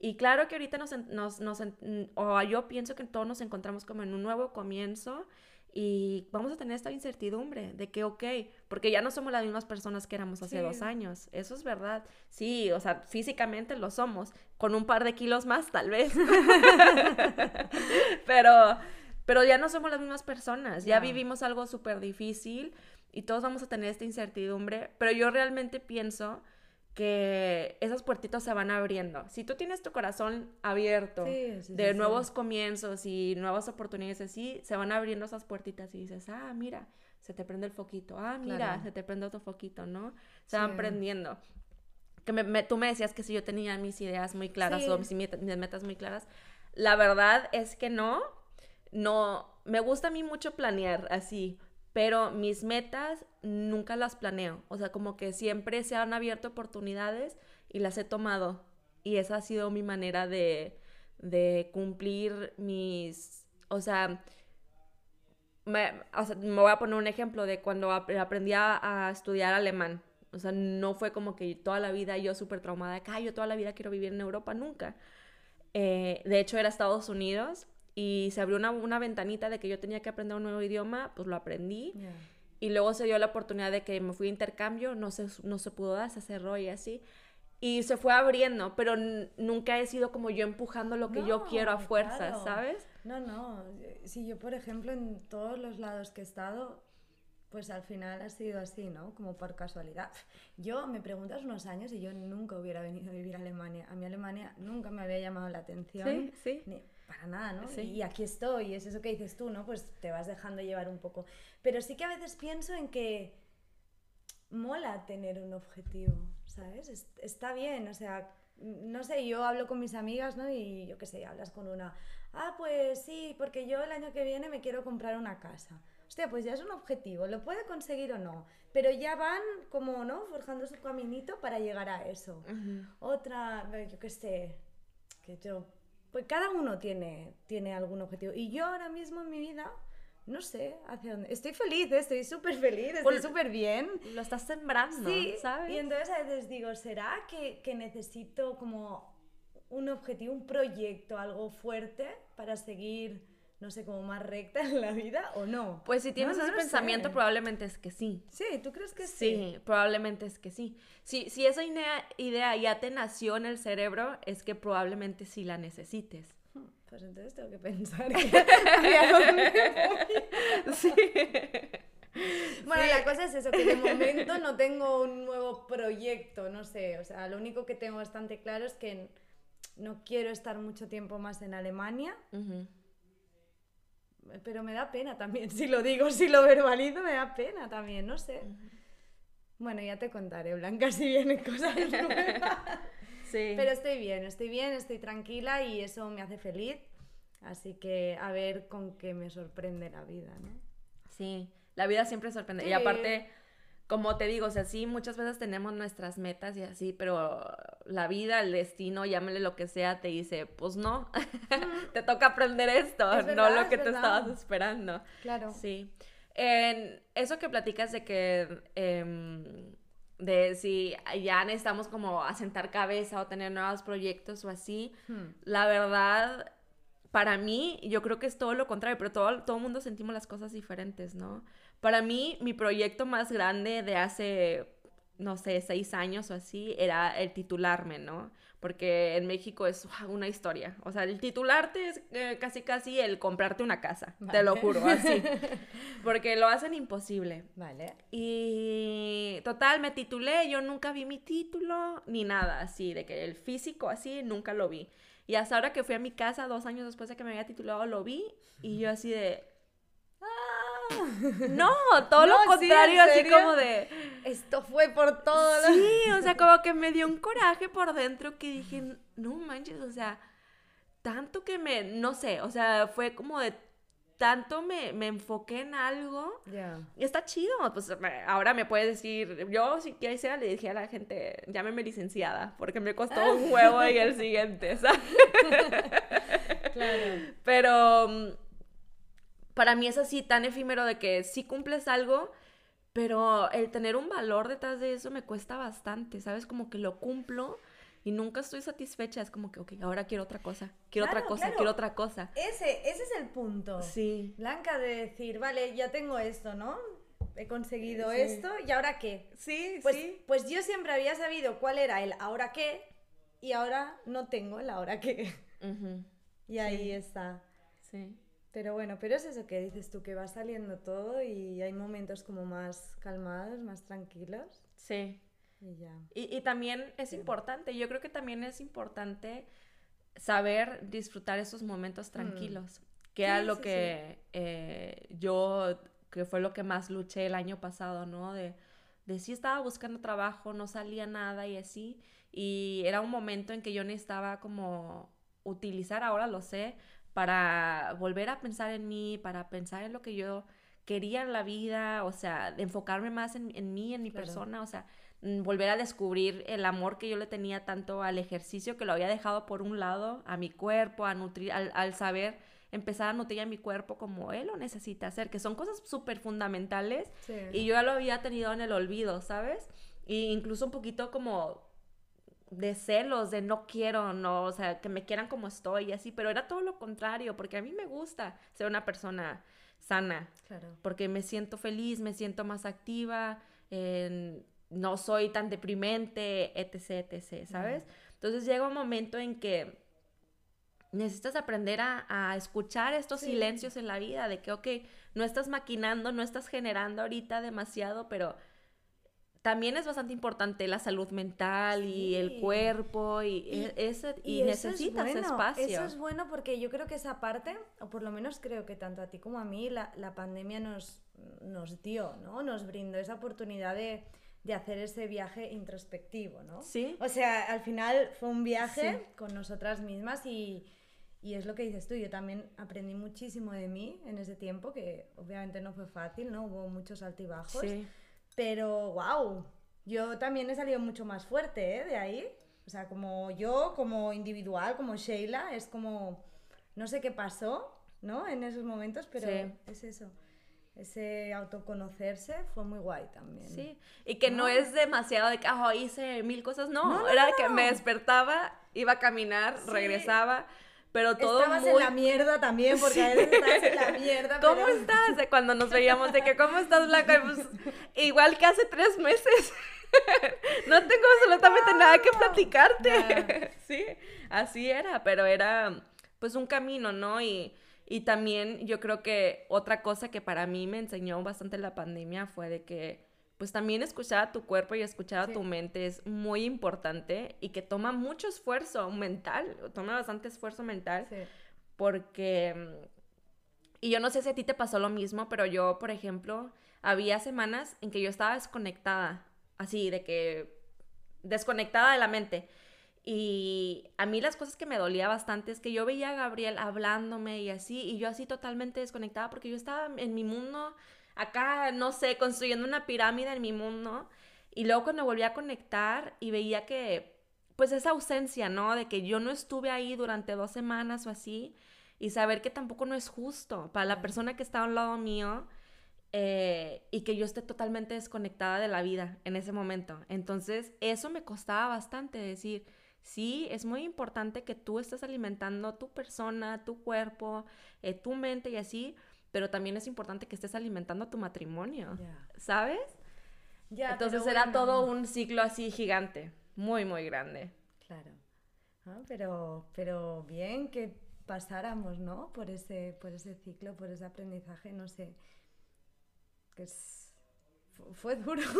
Y claro que ahorita nos, nos, nos o yo pienso que todos nos encontramos como en un nuevo comienzo y vamos a tener esta incertidumbre de que, ok, porque ya no somos las mismas personas que éramos hace Sí. dos años, eso es verdad. Sí, o sea, físicamente lo somos, con un par de kilos más tal vez. pero, pero ya no somos las mismas personas, ya Ya. vivimos algo súper difícil y todos vamos a tener esta incertidumbre, pero yo realmente pienso que esas puertitas se van abriendo. Si tú tienes tu corazón abierto Sí, sí, de sí, nuevos comienzos y nuevas oportunidades así, se van abriendo esas puertitas y dices, ah, mira, se te prende el foquito, ah, mira, Claro. se te prende otro foquito, ¿no? Se van prendiendo. Que me- me- tú me decías que si yo tenía mis ideas muy claras o mis, mis metas muy claras. La verdad es que no, no, me gusta a mí mucho planear así, pero mis metas nunca las planeo. O sea, como que siempre se han abierto oportunidades y las he tomado. Y esa ha sido mi manera de, de cumplir mis, o sea, me, me voy a poner un ejemplo de cuando ap- aprendí a, estudiar alemán. O sea, no fue como que toda la vida yo súper traumada que "Ay, yo toda la vida quiero vivir en Europa, nunca. Eh, de hecho, era Estados Unidos y se abrió una, una ventanita de que yo tenía que aprender un nuevo idioma, pues lo aprendí. Ya. Y luego se dio la oportunidad de que me fui a intercambio, no se, no se pudo dar, se cerró y así. Y se fue abriendo, pero nunca he sido como yo empujando lo que yo No, quiero a fuerzas, claro. ¿sabes? No, no. Si yo, por ejemplo, en todos los lados que he estado, pues al final ha sido así, ¿no? Como por casualidad. Yo me preguntas unos años y yo nunca hubiera venido a vivir a Alemania. A mí Alemania nunca me había llamado la atención. Sí, sí. Ni- para nada, ¿no? Sí. Y aquí estoy, es eso que dices tú, ¿no? Pues te vas dejando llevar un poco. Pero sí que a veces pienso en que mola tener un objetivo, ¿sabes? Es- está bien, o sea, no sé, yo hablo con mis amigas, ¿no? Y yo qué sé, hablas con una, ah, pues sí, porque yo el año que viene me quiero comprar una casa. Hostia, pues ya es un objetivo, lo puede conseguir o no, pero ya van como, ¿no? Forjando su caminito para llegar a eso. Otra, yo qué sé, que yo, pues cada uno tiene, tiene algún objetivo. Y yo ahora mismo en mi vida no sé hacia dónde. Estoy feliz, ¿eh? estoy súper feliz, estoy súper bien. Lo estás sembrando, Sí, ¿sabes? y entonces a veces digo, ¿será que, que necesito como un objetivo, un proyecto, algo fuerte para seguir, no sé, como más recta en la vida o no? Pues si tienes No, no ese lo pensamiento, sé. probablemente es que sí. Sí, ¿tú crees que sí? Sí, probablemente es que sí. Si, si esa idea, idea ya te nació en el cerebro, es que probablemente sí la necesites. Pues entonces tengo que pensar que. Sí. Bueno, la cosa es eso, que de momento no tengo un nuevo proyecto, no sé, o sea, lo único que tengo bastante claro es que no quiero estar mucho tiempo más en Alemania, Ujú. Pero me da pena también, si lo digo, si lo verbalizo, me da pena también, no sé. Bueno, ya te contaré, Blanca, si vienen cosas nuevas. Sí. Pero estoy bien, estoy bien, estoy tranquila y eso me hace feliz. Así que a ver con qué me sorprende la vida, ¿no? Sí, la vida siempre sorprende. Y aparte, como te digo, o sea, sí, muchas veces tenemos nuestras metas y así, pero la vida, el destino, llámale lo que sea, te dice, pues no, te toca aprender esto, Es no lo es que te estabas esperando. Claro. Sí. En eso que platicas de que, em, de si ya necesitamos como asentar cabeza o tener nuevos proyectos o así, Hmm. la verdad, para mí, yo creo que es todo lo contrario, pero todo, todo el mundo sentimos las cosas diferentes, ¿no? Para mí, mi proyecto más grande de hace, no sé, seis años o así, era el titularme, ¿no? Porque en México es una historia. O sea, el titularte es eh, casi casi el comprarte una casa, te lo juro, así. Porque lo hacen imposible. Vale. Y total, me titulé, yo nunca vi mi título ni nada así, de que el físico así, nunca lo vi. Y hasta ahora que fui a mi casa, dos años después de que me había titulado, lo vi y yo así de... No, todo lo No, sí, ¿en contrario, así como de... Esto fue por todo. lo- Sí, o sea, como que me dio un coraje por dentro que dije, no manches, o sea, tanto que me, no sé, o sea, fue como de tanto me, me enfoqué en algo Ya. y está chido, pues ahora me puedes decir, yo si quisiera le dije a la gente, llámeme licenciada, porque me costó un huevo y el siguiente, ¿sabes? Claro. Pero mm, para mí es así tan efímero de que sí cumples algo, pero el tener un valor detrás de eso me cuesta bastante, ¿sabes? Como que lo cumplo y nunca estoy satisfecha, es como que, ok, ahora quiero otra cosa, quiero otra cosa, claro. quiero otra cosa. Ese, ese es el punto. Sí, Blanca, de decir, vale, ya tengo esto, ¿no? He conseguido Sí. esto, ¿y ahora qué? sí, Pues, pues yo siempre había sabido cuál era el ahora qué, y ahora no tengo el ahora qué. Y ahí está. sí. Pero bueno, pero es eso que dices tú, que va saliendo todo y hay momentos como más calmados, más tranquilos. Sí. Y ya. Y, y también es importante, yo creo que también es importante saber disfrutar esos momentos tranquilos, que era Sí, lo sí, que eh, yo, que fue lo que más luché el año pasado, ¿no? De, de sí estaba buscando trabajo, no salía nada y así, y era un momento en que yo necesitaba como utilizar, ahora lo sé, para volver a pensar en mí, para pensar en lo que yo quería en la vida, o sea, enfocarme más en, en mí, en mi Claro. persona, o sea, mm, volver a descubrir el amor que yo le tenía tanto al ejercicio, que lo había dejado por un lado, a mi cuerpo, a nutrir, al, al saber empezar a nutrir a mi cuerpo como él lo necesita hacer, que son cosas súper fundamentales Sí. y yo ya lo había tenido en el olvido, ¿sabes? Y incluso un poquito como de celos, de no quiero, no, o sea, que me quieran como estoy y así, pero era todo lo contrario, porque a mí me gusta ser una persona sana, Claro. porque me siento feliz, me siento más activa, no soy tan deprimente, etc, etc, ¿sabes? Entonces llega un momento en que necesitas aprender a, a escuchar estos Sí. silencios en la vida, de que, ok, no estás maquinando, no estás generando ahorita demasiado, pero también es bastante importante la salud mental y el cuerpo y, Y- e- ese, y, eso es necesitas bueno, espacio. Eso es bueno porque yo creo que esa parte, o por lo menos creo que tanto a ti como a mí, la, la pandemia nos, nos dio, ¿no? Nos brindó esa oportunidad de, de hacer ese viaje introspectivo, ¿no? Sí. O sea, al final fue un viaje Sí. con nosotras mismas y, y es lo que dices tú, yo también aprendí muchísimo de mí en ese tiempo, que obviamente no fue fácil, ¿no? Hubo muchos altibajos. Sí. Pero, wow, yo también he salido mucho más fuerte ¿eh? de ahí. O sea, como yo, como individual, como Sheila, es como, no sé qué pasó, ¿no? En esos momentos, pero Sí. es eso. Ese autoconocerse fue muy guay también. Sí, y que no, No. es demasiado de que "Ah, hice mil cosas, no, No, no, era que me despertaba, iba a caminar, Sí. regresaba, pero todo Estabas muy... en la mierda también, porque a veces estás en la mierda. ¿Cómo pero- estás? De cuando nos veíamos, de que ¿cómo estás, Blanca? Pues, igual que hace tres meses. no tengo absolutamente nada que platicarte. sí, así era, pero era pues un camino, ¿no? Y, y también yo creo que otra cosa que para mí me enseñó bastante la pandemia fue de que pues también escuchar a tu cuerpo y escuchar a tu mente es muy importante y que toma mucho esfuerzo mental, toma bastante esfuerzo mental Sí. porque, mm, y yo no sé si a ti te pasó lo mismo, pero yo, por ejemplo, había semanas en que yo estaba desconectada, así, de que desconectada de la mente. Y a mí las cosas que me dolía bastante es que yo veía a Gabriel hablándome y así, y yo así totalmente desconectada porque yo estaba en mi mundo, acá, no sé, construyendo una pirámide en mi mundo. Y luego cuando volví a conectar y veía que, pues esa ausencia, ¿no? De que yo no estuve ahí durante dos semanas o así, y saber que tampoco no es justo para la persona que está a un lado mío eh, y que yo esté totalmente desconectada de la vida en ese momento. Entonces, eso me costaba bastante decir, sí, es muy importante que tú estés alimentando tu persona, tu cuerpo, eh, tu mente y así, pero también es importante que estés alimentando tu matrimonio, Ya. ¿sabes? Ya, Entonces era bueno, todo un ciclo así gigante, muy, muy grande. Claro. Ah, pero, pero bien que pasáramos, ¿no? Por ese, por ese ciclo, por ese aprendizaje, no sé. Que es... fu- Fue duro.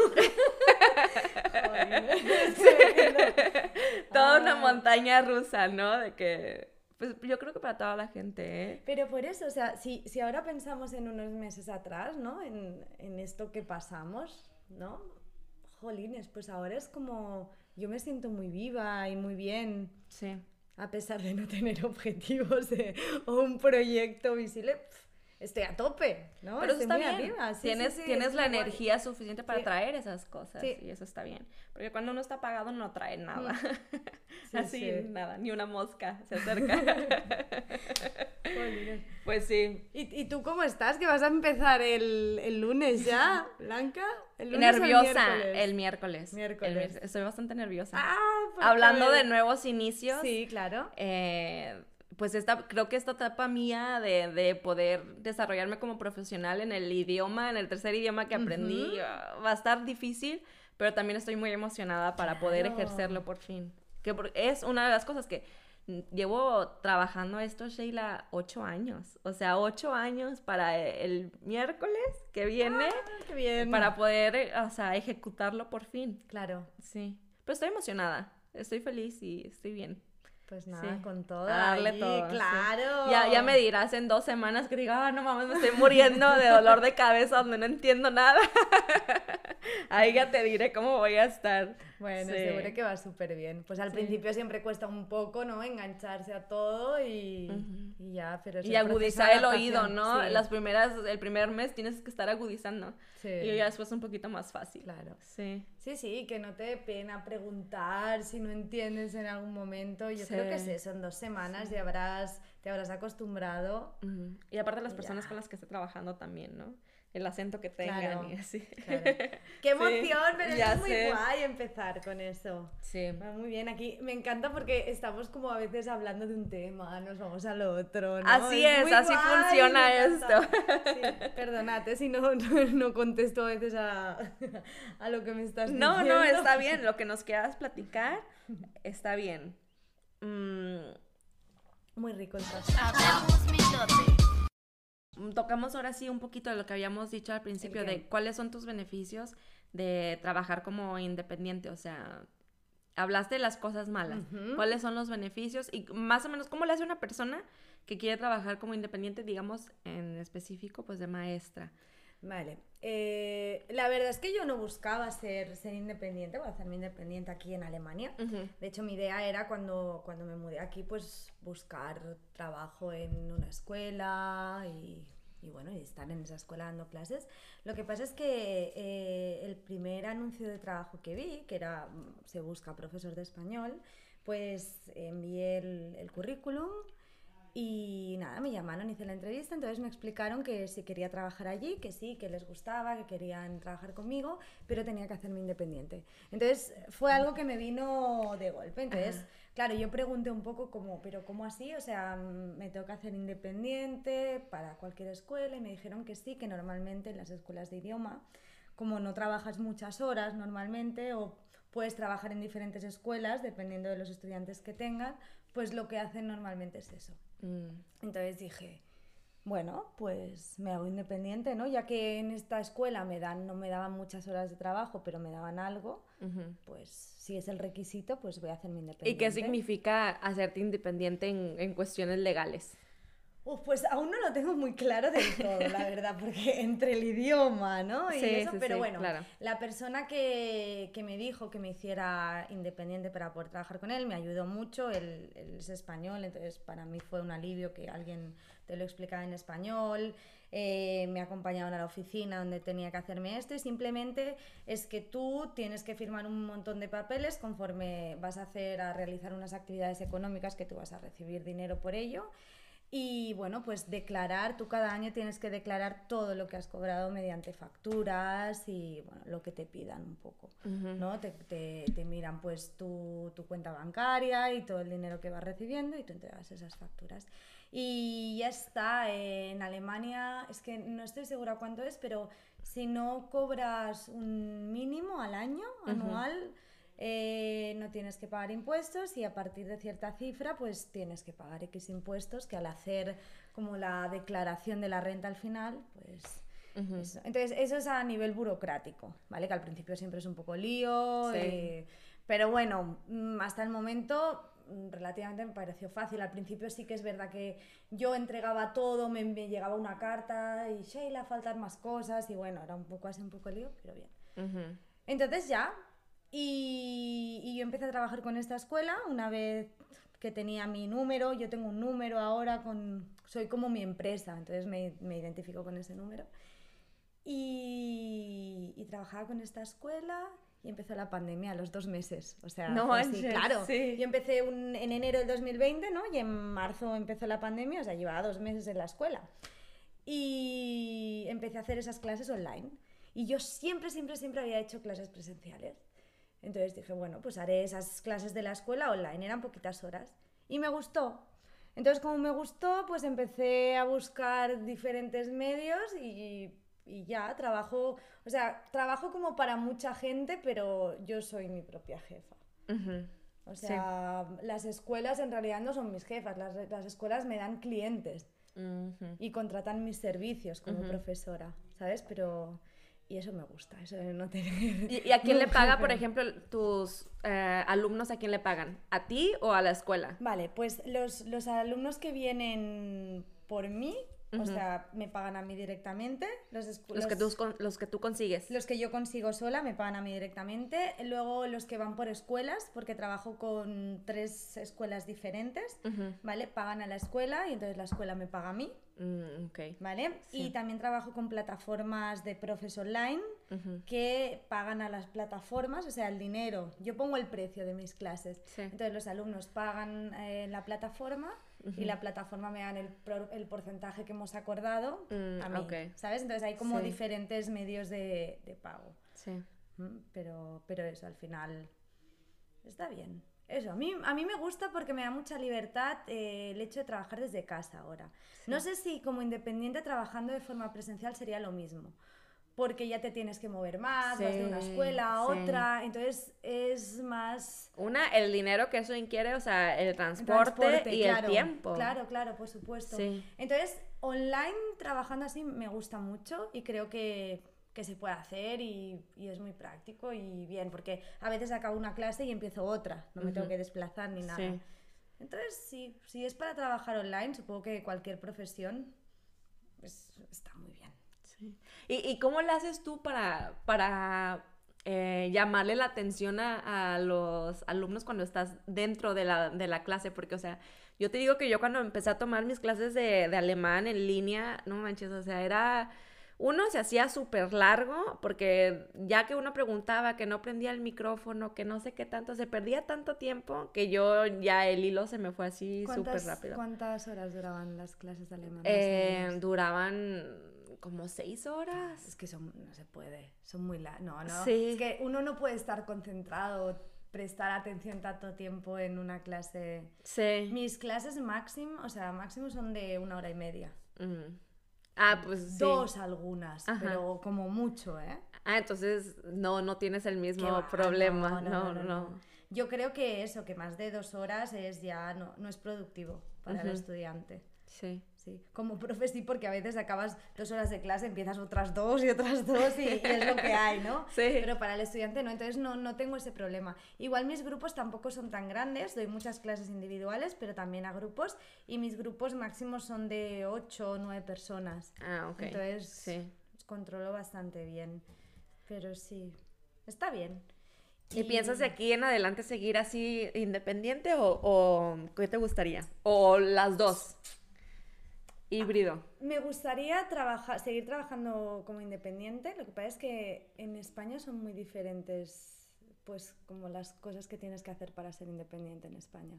Joder, no. Toda una Ah. montaña rusa, ¿no? De que, pues yo creo que para toda la gente, ¿eh? Pero por eso, o sea, si, si ahora pensamos en unos meses atrás, ¿no? En, en esto que pasamos, ¿no? Jolines, pues ahora es como, yo me siento muy viva y muy bien, Sí. a pesar de no tener objetivos eh, o un proyecto visible, pf, estoy a tope, ¿no? Pero eso estoy está muy bien. arriba, sí, tienes sí, tienes es la energía suficiente para traer esas cosas Sí. y eso está bien. Porque cuando uno está apagado no trae nada. Sí, Así, sí. nada, ni una mosca se acerca. Pues sí. ¿Y, y tú cómo estás? Que vas a empezar el, el lunes ya, Blanca. ¿El lunes o el Nerviosa miércoles? el miércoles. El Miércoles. miércoles. Estoy bastante nerviosa. Ah, Hablando de nuevos inicios. Sí, claro. eh, pues esta, creo que esta etapa mía de, de poder desarrollarme como profesional en el idioma, en el tercer idioma que aprendí, Ujú. ah, va a estar difícil, pero también estoy muy emocionada para poder Claro. ejercerlo por fin. Que es una de las cosas que llevo trabajando esto, Sheila, ocho años. O sea, ocho años para el miércoles que viene, Ah, qué bien. para poder, o sea, ejecutarlo por fin. Claro, Sí. Pero estoy emocionada, estoy feliz y estoy bien. Pues nada, Sí. con todo. A darle ahí, todo, sí. Claro. Ya, ya me dirás en dos semanas que diga, ah, no mames, me estoy muriendo de dolor de cabeza donde no entiendo nada. Ahí ya te diré cómo voy a estar. Bueno, Sí. seguro que va súper bien. Pues al Sí. principio siempre cuesta un poco, ¿no? Engancharse a todo y, Ujú. y ya, pero es Y agudizar el oído. ¿no? Sí, Las primeras, el primer mes tienes que estar agudizando. sí, Y ya después un poquito más fácil. Claro. Sí. Sí, sí, que no te dé pena preguntar si no entiendes en algún momento. Yo creo que es Sí. eso, en dos semanas ya habrás, te habrás acostumbrado. Y aparte las Ya. personas con las que esté trabajando también, ¿no? El acento que tengan Claro, y así. Claro. ¡Qué emoción! Pero ya es muy sé. guay empezar con eso. Sí. Va muy bien, aquí me encanta porque estamos como a veces hablando de un tema, nos vamos al otro, ¿no? Así es, muy así guay, funciona esto. Sí, perdonate si no, no, no contesto a veces a, a lo que me estás No, diciendo. no, está bien. Lo que nos quieras platicar, está bien. Mm, Muy rico el mitote. Tocamos ahora sí un poquito de lo que habíamos dicho al principio, de cuáles son tus beneficios de trabajar como independiente. O sea, hablaste de las cosas malas. ¿Cuáles son los beneficios? Y más o menos, ¿cómo le hace una persona que quiere trabajar como independiente, digamos, en específico, pues de maestra? Vale. eh, la verdad es que yo no buscaba ser, ser independiente o hacerme independiente aquí en Alemania. De hecho, mi idea era cuando, cuando me mudé aquí, pues buscar trabajo en una escuela y, y bueno, y estar en esa escuela dando clases. Lo que pasa es que eh, el primer anuncio de trabajo que vi, que era mm, se busca profesor de español, pues envié el, el currículum Y nada, me llamaron, hice la entrevista, entonces me explicaron que si quería trabajar allí, que sí, que les gustaba, que querían trabajar conmigo, pero tenía que hacerme independiente. Entonces fue algo que me vino de golpe. Entonces, claro, yo pregunté un poco como, pero ¿cómo así? O sea, me tengo que hacer independiente para cualquier escuela y me dijeron que sí, que normalmente en las escuelas de idioma, como no trabajas muchas horas normalmente o puedes trabajar en diferentes escuelas dependiendo de los estudiantes que tengas, pues lo que hacen normalmente es eso. Mm. Entonces dije, bueno, pues me hago independiente, ¿no? Ya que en esta escuela me dan, no me daban muchas horas de trabajo, pero me daban algo, pues si es el requisito, pues voy a hacerme ¿Y independiente. qué significa hacerte independiente en, en cuestiones legales? Uf, pues aún no lo tengo muy claro del todo, la verdad, porque entre el idioma, ¿no? Y Sí, eso, sí, pero sí, bueno, claro. la persona que, que me dijo que me hiciera independiente para poder trabajar con él me ayudó mucho, él, él es español, entonces para mí fue un alivio que alguien te lo explicara en español, eh, me acompañaban a la oficina donde tenía que hacerme esto y simplemente es que tú tienes que firmar un montón de papeles conforme vas a hacer, a realizar unas actividades económicas que tú vas a recibir dinero por ello. Y bueno, pues declarar, tú cada año tienes que declarar todo lo que has cobrado mediante facturas y bueno, lo que te pidan un poco, ¿no? Te, te- te miran pues tu, tu cuenta bancaria y todo el dinero que vas recibiendo y tú entregas esas facturas. Y ya está, eh, en Alemania, es que no estoy segura cuánto es, pero si no cobras un mínimo al año, anual, eh, no tienes que pagar impuestos y a partir de cierta cifra pues tienes que pagar X impuestos que al hacer como la declaración de la renta al final pues eso. entonces eso es a nivel burocrático vale que al principio siempre es un poco lío Sí. eh, pero bueno mm, hasta el momento mm, relativamente me pareció fácil. Al principio sí que es verdad que yo entregaba todo me, me llegaba una carta y Sheila faltan más cosas y bueno era un poco así un poco lío pero bien. Entonces ya, y, y yo empecé a trabajar con esta escuela una vez que tenía mi número, yo tengo un número ahora, con, soy como mi empresa, entonces me, me identifico con ese número. Y, y trabajaba con esta escuela y empezó la pandemia a los dos meses. O sea, No así, manches, claro. sí. Yo empecé un- en enero del 2020, ¿no? Y en marzo empezó la pandemia, o sea, llevaba dos meses en la escuela. Y empecé a hacer esas clases online. Y yo siempre, siempre, siempre había hecho clases presenciales. Entonces dije, bueno, pues haré esas clases de la escuela online, eran poquitas horas. Y me gustó. Entonces, como me gustó, pues empecé a buscar diferentes medios y, y ya trabajo, o sea, trabajo como para mucha gente, pero yo soy mi propia jefa. Ujú. O sea, las escuelas en realidad no son mis jefas, las, las escuelas me dan clientes y contratan mis servicios como profesora, ¿sabes? Pero... Y eso me gusta, eso de no tener... ¿Y, y a quién le paga, por ejemplo, tus eh, alumnos, a quién le pagan? ¿A ti o a la escuela? Vale, pues los, los alumnos que vienen por mí, o sea, me pagan a mí directamente. Los, Los que, tú, los que tú consigues. los que yo consigo sola me pagan a mí directamente. Luego los que van por escuelas, porque trabajo con tres escuelas diferentes, Ujú. ¿vale? Pagan a la escuela y entonces la escuela me paga a mí, Mm, ok. ¿vale? Sí. Y también trabajo con plataformas de profes online Ujú. que pagan a las plataformas, o sea, el dinero. Yo pongo el precio de mis clases. Sí. Entonces los alumnos pagan eh, la plataforma y la plataforma me dan el, el porcentaje que hemos acordado Mm, a mí, ok. ¿sabes? Entonces hay como Sí. diferentes medios de, de pago. Sí. Mm, Pero, pero eso, al final está bien. Eso, a mí, a mí me gusta porque me da mucha libertad eh, el hecho de trabajar desde casa ahora. No sé si como independiente trabajando de forma presencial sería lo mismo, porque ya te tienes que mover más, vas de una Sí, escuela a sí. otra, entonces es más... Una, el dinero que eso inquiere, o sea, el transporte, transporte, y claro, el tiempo. Claro, claro, por supuesto. Sí. Entonces, online trabajando así me gusta mucho y creo que, que se puede hacer y, y es muy práctico y bien, porque a veces acabo una clase y empiezo otra, no me tengo que desplazar ni nada. Sí. Entonces, sí, si es para trabajar online, supongo que cualquier profesión pues, está muy bien. ¿Y, y cómo le haces tú para, para eh, llamarle la atención a, a los alumnos cuando estás dentro de la, de la clase? Porque, o sea, yo te digo que yo cuando empecé a tomar mis clases de, de alemán en línea, no manches, o sea, era uno se hacía súper largo porque ya que uno preguntaba que no prendía el micrófono, que no sé qué tanto, se perdía tanto tiempo que yo ya el hilo se me fue así súper ¿Cuántas, rápido. ¿Cuántas horas duraban las clases de alemán? Eh, duraban como seis horas. Es que son, no se puede, son muy largas. No, no. Sí. Es que uno no puede estar concentrado, prestar atención tanto tiempo en una clase. Sí. Mis clases máximo, o sea, máximo son de una hora y media. Mm. Ah, pues sí. Dos algunas, Ajá. pero como mucho, ¿eh? Ah, entonces no, no tienes el mismo problema. No, no, Yo creo que eso, que más de dos horas es ya no, no es productivo para el estudiante. Sí. Sí, como profe sí, porque a veces acabas dos horas de clase, empiezas otras dos y otras dos y, y es lo que hay, ¿no? Sí. Pero para el estudiante no, entonces no, no tengo ese problema. Igual mis grupos tampoco son tan grandes, doy muchas clases individuales, pero también a grupos y mis grupos máximos son de 8 o 9 personas. Ah, ok. Entonces Sí. controlo bastante bien, pero sí, está bien. ¿Y piensas de aquí en adelante seguir así independiente o, o qué te gustaría? O las dos. Híbrido. Me gustaría trabajar, seguir trabajando como independiente. Lo que pasa es que en España son muy diferentes, pues como las cosas que tienes que hacer para ser independiente en España.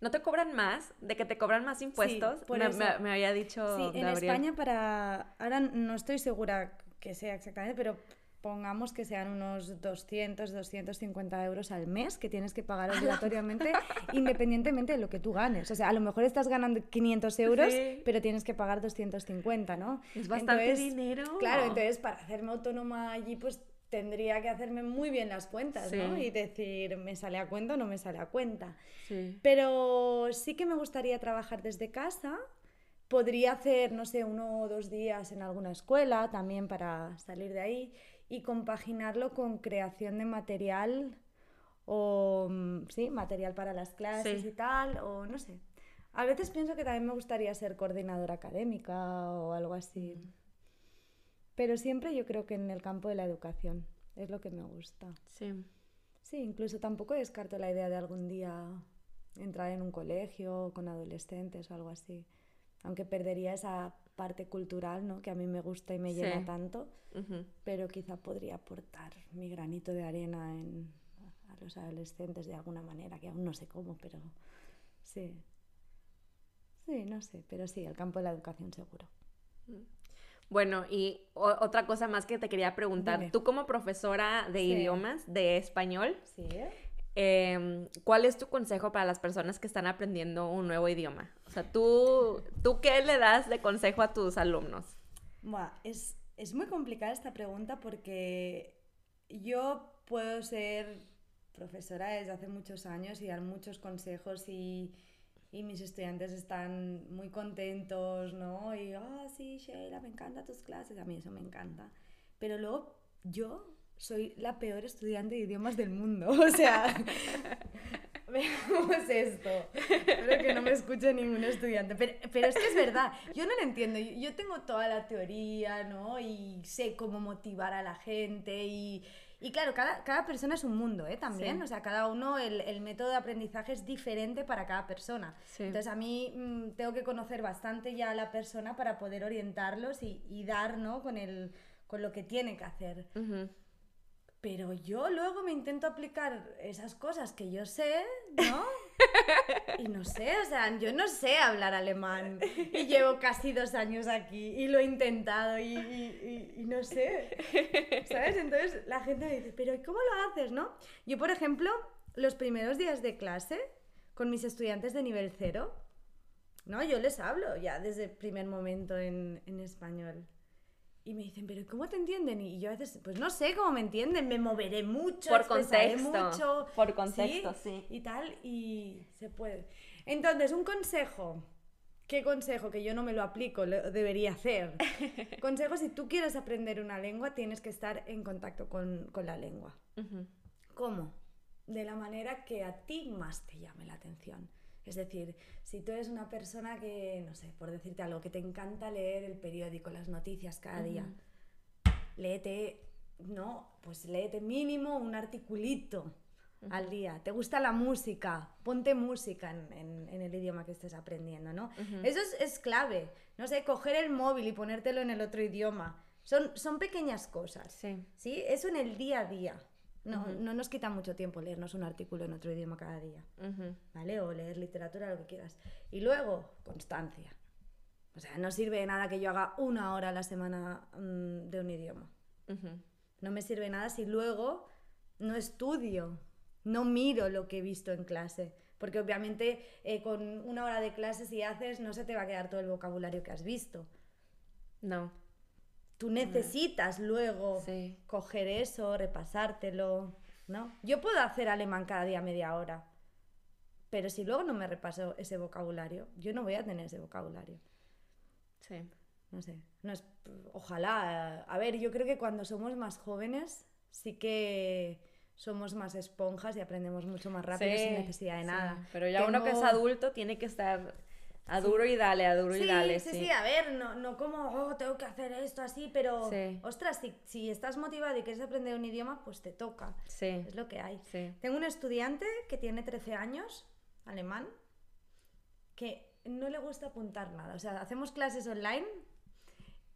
¿No te cobran más? ¿De que te cobran más impuestos? por me, eso. me- me había dicho Sí, en Gabriel. España para ahora no estoy segura que sea exactamente, pero pongamos que sean unos 200, 250 euros al mes que tienes que pagar obligatoriamente independientemente de lo que tú ganes. O sea, a lo mejor estás ganando 500 euros, Sí. pero tienes que pagar 250, ¿no? Es bastante Entonces, dinero. Claro, entonces para hacerme autónoma allí, pues tendría que hacerme muy bien las cuentas, ¿no? Y decir, ¿me sale a cuenta o no me sale a cuenta? Sí. Pero sí que me gustaría trabajar desde casa. Podría hacer, no sé, uno o dos días en alguna escuela también para salir de ahí y compaginarlo con creación de material o, mm, sí, material para las clases Sí. y tal, o no sé. A veces pienso que también me gustaría ser coordinadora académica o algo así. Mm. Pero siempre yo creo que en el campo de la educación es lo que me gusta. Sí. Sí, incluso tampoco descarto la idea de algún día entrar en un colegio con adolescentes o algo así. Aunque perdería esa parte cultural, ¿no? Que a mí me gusta y me llena tanto, pero quizá podría aportar mi granito de arena en, a los adolescentes de alguna manera, que aún no sé cómo, pero sí. Sí, no sé, pero sí, el campo de la educación seguro. Bueno, y otra cosa más que te quería preguntar. Dime. Tú como profesora de Sí. idiomas, de español, Sí, em, ¿cuál es tu consejo para las personas que están aprendiendo un nuevo idioma? O sea, ¿tú, ¿tú qué le das de consejo a tus alumnos? Buah, es, es muy complicada esta pregunta porque yo puedo ser profesora desde hace muchos años y dar muchos consejos y, y mis estudiantes están muy contentos, ¿no? Y, ah, sí, Sheila, me encantan tus clases, a mí eso me encanta. Pero luego yo soy la peor estudiante de idiomas del mundo, o sea, veamos esto. Espero que no me escuche ningún estudiante. Pero, pero es que es verdad, yo no lo entiendo. Yo, yo tengo toda la teoría, ¿no? Y sé cómo motivar a la gente. Y, y claro, cada, cada persona es un mundo, ¿eh? También. Sí. O sea, cada uno, el, el método de aprendizaje es diferente para cada persona. Sí. Entonces, a mí mm, tengo que conocer bastante ya a la persona para poder orientarlos y, y dar, ¿no? Con, el, con lo que tiene que hacer. Ujú. Pero yo luego me intento aplicar esas cosas que yo sé, ¿no? Y no sé, o sea, yo no sé hablar alemán. Y llevo casi dos años aquí y lo he intentado y, y- y- y no sé. ¿Sabes? Entonces la gente me dice, pero ¿y ¿cómo lo haces, no? Yo, por ejemplo, los primeros días de clase con mis estudiantes de nivel cero, ¿no? Yo les hablo ya desde el primer momento en, en español. Y me dicen, pero ¿cómo te entienden? Y yo a veces, pues no sé cómo me entienden, me moveré mucho, Por contexto, mucho. por contexto, sí. Y tal, y se puede. Entonces, un consejo. ¿Qué consejo? Que yo no me lo aplico, lo debería hacer. consejo, si tú quieres aprender una lengua, tienes que estar en contacto con, con la lengua. Ujú. ¿Cómo? De la manera que a ti más te llame la atención. Es decir, si tú eres una persona que, no sé, por decirte algo, que te encanta leer el periódico, las noticias cada día, léete, no, pues léete mínimo un articulito al día. ¿Te gusta la música? Ponte música en, en- en el idioma que estés aprendiendo, ¿no? Eso es, es clave. No sé, coger el móvil y ponértelo en el otro idioma. Son, son pequeñas cosas. Sí. ¿sí? Eso en el día a día. No, no nos quita mucho tiempo leernos un artículo en otro idioma cada día. ¿vale? O leer literatura, lo que quieras. Y luego, constancia. O sea, no sirve de nada que yo haga una hora a la semana mm, de un idioma. No me sirve nada si luego no estudio, no miro lo que he visto en clase. Porque obviamente eh, con una hora de clase si haces no se te va a quedar todo el vocabulario que has visto. No. Tú necesitas luego Sí. coger eso, repasártelo, ¿no? Yo puedo hacer alemán cada día media hora, pero si luego no me repaso ese vocabulario, yo no voy a tener ese vocabulario. Sí. No sé, no es, ojalá. A ver, yo creo que cuando somos más jóvenes sí que somos más esponjas y aprendemos mucho más rápido sin necesidad de sí. nada. Pero ya uno que es adulto tiene que estar a duro y dale, a duro Sí, y dale. sí, sí, a ver, no, no como, oh, tengo que hacer esto así, pero, Sí. ostras, si, si estás motivado y quieres aprender un idioma, pues te toca. Sí, Es lo que hay. sí. Tengo un estudiante que tiene 13 años, alemán, que no le gusta apuntar nada. O sea, hacemos clases online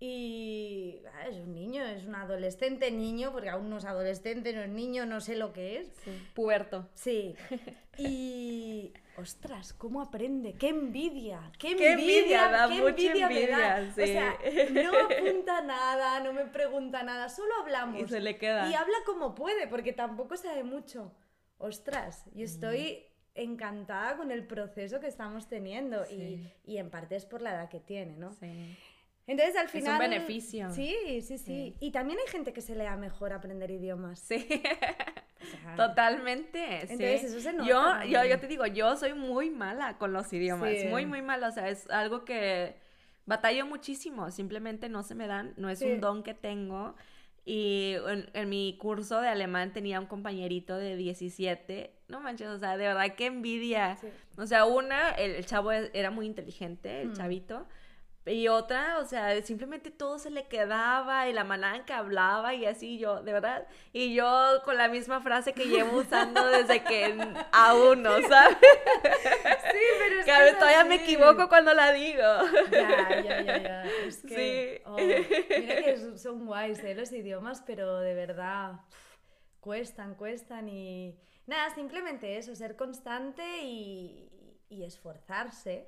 y ah, es un niño, es un adolescente niño, porque aún no es adolescente, no es niño, no sé lo que es. sí. Puberto. Sí. Y. Ostras, ¿cómo aprende? ¡Qué envidia! ¡Qué Qué envidia! envidia, da ¡Qué envidia me da! envidia, O sea, no apunta nada, no me pregunta nada, solo hablamos. Y se le queda. Y habla como puede, porque tampoco sabe mucho. Ostras, yo estoy encantada con el proceso que estamos teniendo Sí. y, y en parte es por la edad que tiene, ¿no? Sí. Entonces al un final... beneficio. Sí, sí, sí, Y también hay gente que se le da mejor aprender idiomas. Sí. Totalmente. sí. Entonces, eso se nota Yo, yo, yo te digo, yo soy muy mala con los idiomas. Sí. Muy, muy mala. O sea, es algo que batallo muchísimo. Simplemente no se me dan. No es Sí. un don que tengo. Y en, en mi curso de alemán tenía un compañerito de 17. No manches, o sea, de verdad, qué envidia. O sea, una, el, el chavo e- era muy inteligente, el Mm. chavito. Y otra, o sea, simplemente todo se le quedaba y la que hablaba y así yo, de verdad. Y yo con la misma frase que llevo usando desde que a uno, ¿sabes? Sí, pero es Que todavía me equivoco cuando la digo. Ya, ya, ya, ya. Es que, Sí. oh, mira que son guays ¿eh? los idiomas, pero de verdad cuestan, cuestan y... Nada, simplemente eso, ser constante y, y esforzarse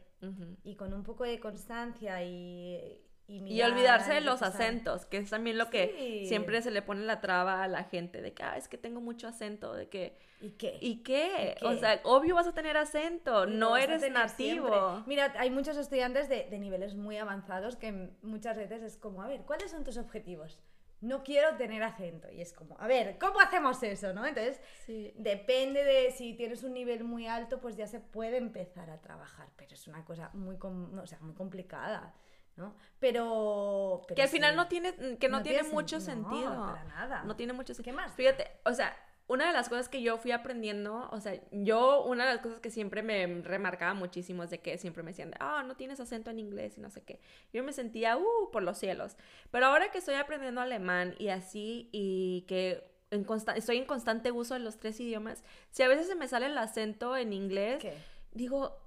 y con un poco de constancia y... Y, olvidarse de los acentos, que es también lo que siempre se le pone la traba a la gente, de que, ah, es que tengo mucho acento, de que, ¿Y qué? ¿y qué? ¿Y O sea, obvio vas a tener acento, no a eres nativo. siempre. Mira, hay muchos estudiantes de, de niveles muy avanzados que muchas veces es como, a ver, ¿cuáles son tus objetivos? No quiero tener acento. Y es como, a ver, ¿cómo hacemos eso? ¿no? Entonces, Sí. depende de si tienes un nivel muy alto, pues ya se puede empezar a trabajar. Pero es una cosa muy, com- o sea, muy complicada. ¿no? Pero, pero Que al final sí. no tiene, que no, No tiene tiene mucho sen- no, sentido. para nada. No tiene mucho ¿Qué sentido. más? Fíjate, o sea, una de las cosas que yo fui aprendiendo, o sea, yo, una de las cosas que siempre me remarcaba muchísimo es de que siempre me decían, ah, no tienes acento en inglés y no sé qué. Yo me sentía, uh, por los cielos. Pero ahora que estoy aprendiendo alemán y así, y que en estoy en constante uso de los tres idiomas, si a veces se me sale el acento en inglés, ¿Qué? digo,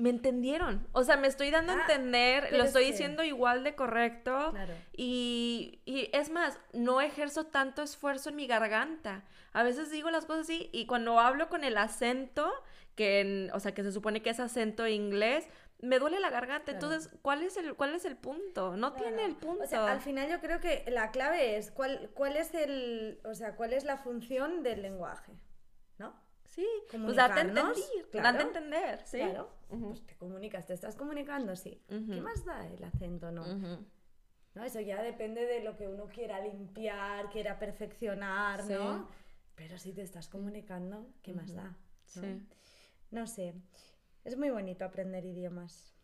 me entendieron. O sea, me estoy dando a Ah, entender, lo es estoy diciendo igual de correcto. Claro. Y, y es más, no ejerzo tanto esfuerzo en mi garganta. A veces digo las cosas así y cuando hablo con el acento, que en- o sea, que se supone que es acento inglés, me duele la garganta. Claro. Entonces, ¿cuál es el cuál es el punto? No tiene el punto. O sea, al final yo creo que la clave es cuál, cuál es el, o sea, cuál es la función del lenguaje. Sí, pues date a entender, claro. date a entender, sí. Claro. Pues te comunicas, te estás comunicando, sí. ¿Qué más da el acento, no? ¿No? Eso ya depende de lo que uno quiera limpiar, quiera perfeccionar, Sí. ¿no? Pero si te estás comunicando, ¿qué más da? ¿no? Sí. No sé. Es muy bonito aprender idiomas.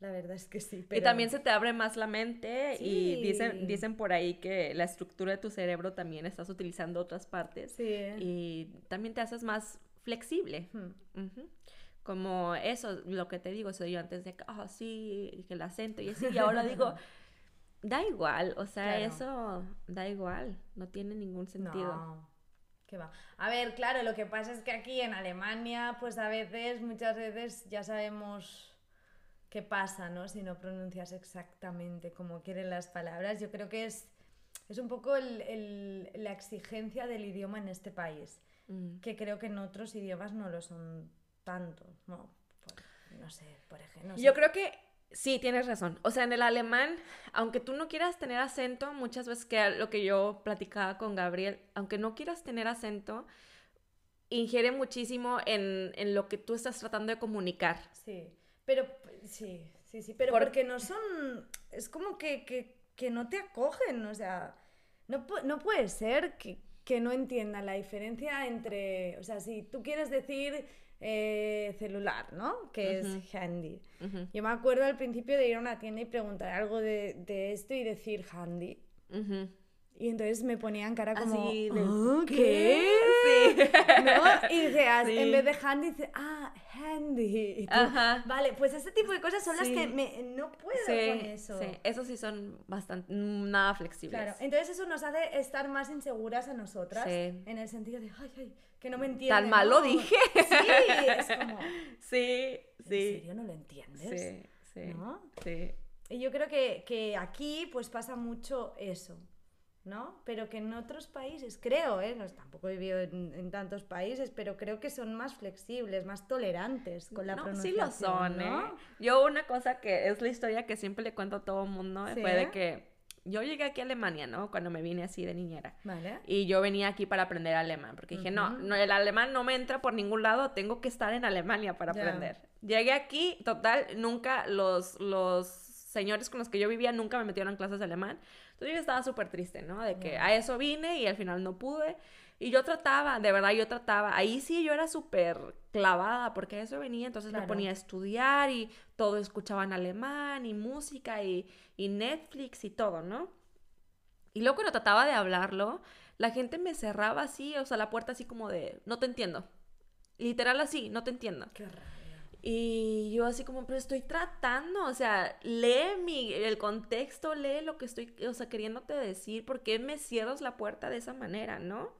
La verdad es que sí. Y también se te abre más la mente y dicen, dicen por ahí que la estructura de tu cerebro también estás utilizando otras partes Sí. y también te haces más flexible. Hmm. Como eso, lo que te digo, soy yo antes de que, ah, sí, que el acento y así, y ahora digo, da igual, o sea, Claro. eso da igual, no tiene ningún sentido. No. ¿Qué va? A ver, claro, lo que pasa es que aquí en Alemania, pues a veces, muchas veces ya sabemos qué pasa, ¿no? Si no pronuncias exactamente como quieren las palabras. Yo creo que es, es un poco el- el- la exigencia del idioma en este país, Mm. que creo que en otros idiomas no lo son tanto, ¿no? Por- no sé, por ejemplo. no Yo creo que sí, tienes razón. O sea, en el alemán, aunque tú no quieras tener acento, muchas veces que lo que yo platicaba con Gabriel, aunque no quieras tener acento, ingiere muchísimo en, en lo que tú estás tratando de comunicar. Sí, pero sí, sí, sí, pero Por- porque no son, es como que, que, que no te acogen, o sea, no, no puede ser que, que no entiendan la diferencia entre, o sea, si tú quieres decir eh, celular, ¿no? Que es handy. Yo me acuerdo al principio de ir a una tienda y preguntar algo de, de esto y decir handy. Y entonces me ponían cara como, Así de, "¿Ah, ¿qué? ¿qué? Sí. ¿No? Y dices, Sí. en vez de handy, dices, ah, handy. Y tú, Ajá. Vale, pues ese tipo de cosas son las que me, no puedo con eso. sí, esos sí son bastante, nada flexibles. Claro, entonces eso nos hace estar más inseguras a nosotras, Sí. en el sentido de, ay, ay, que no me entienden. Tan mal lo ¿no? dije. Sí, es como, Sí, ¿en sí. serio no lo entiendes? Sí, sí. ¿No? Sí. Y yo creo que, que aquí pues pasa mucho eso, ¿no? Pero que en otros países, creo, ¿eh? No, tampoco he vivido en, en tantos países, pero creo que son más flexibles, más tolerantes con la no, sí pronunciación, lo son, ¿no? ¿eh? Yo una cosa que es la historia que siempre le cuento a todo el mundo Sí. fue de que yo llegué aquí a Alemania, ¿no? Cuando me vine así de niñera. Vale. Y yo venía aquí para aprender alemán, porque dije, no, no, el alemán no me entra por ningún lado, tengo que estar en Alemania para aprender. Llegué aquí, total, nunca los, los señores con los que yo vivía nunca me metieron en clases de alemán. Entonces yo estaba súper triste, ¿no? De que a eso vine y al final no pude. Y yo trataba, de verdad yo trataba. Ahí sí yo era súper clavada porque a eso venía, entonces me ponía a estudiar y todo escuchaba en alemán y música y, y Netflix y todo, ¿no? Y luego cuando trataba de hablarlo, la gente me cerraba así, o sea, la puerta así como de, no te entiendo. Literal así, no te entiendo. Qué rabia. Y yo así como, pero estoy tratando, o sea, lee mi, el contexto, lee lo que estoy, o sea, queriéndote decir, ¿por qué me cierras la puerta de esa manera, no?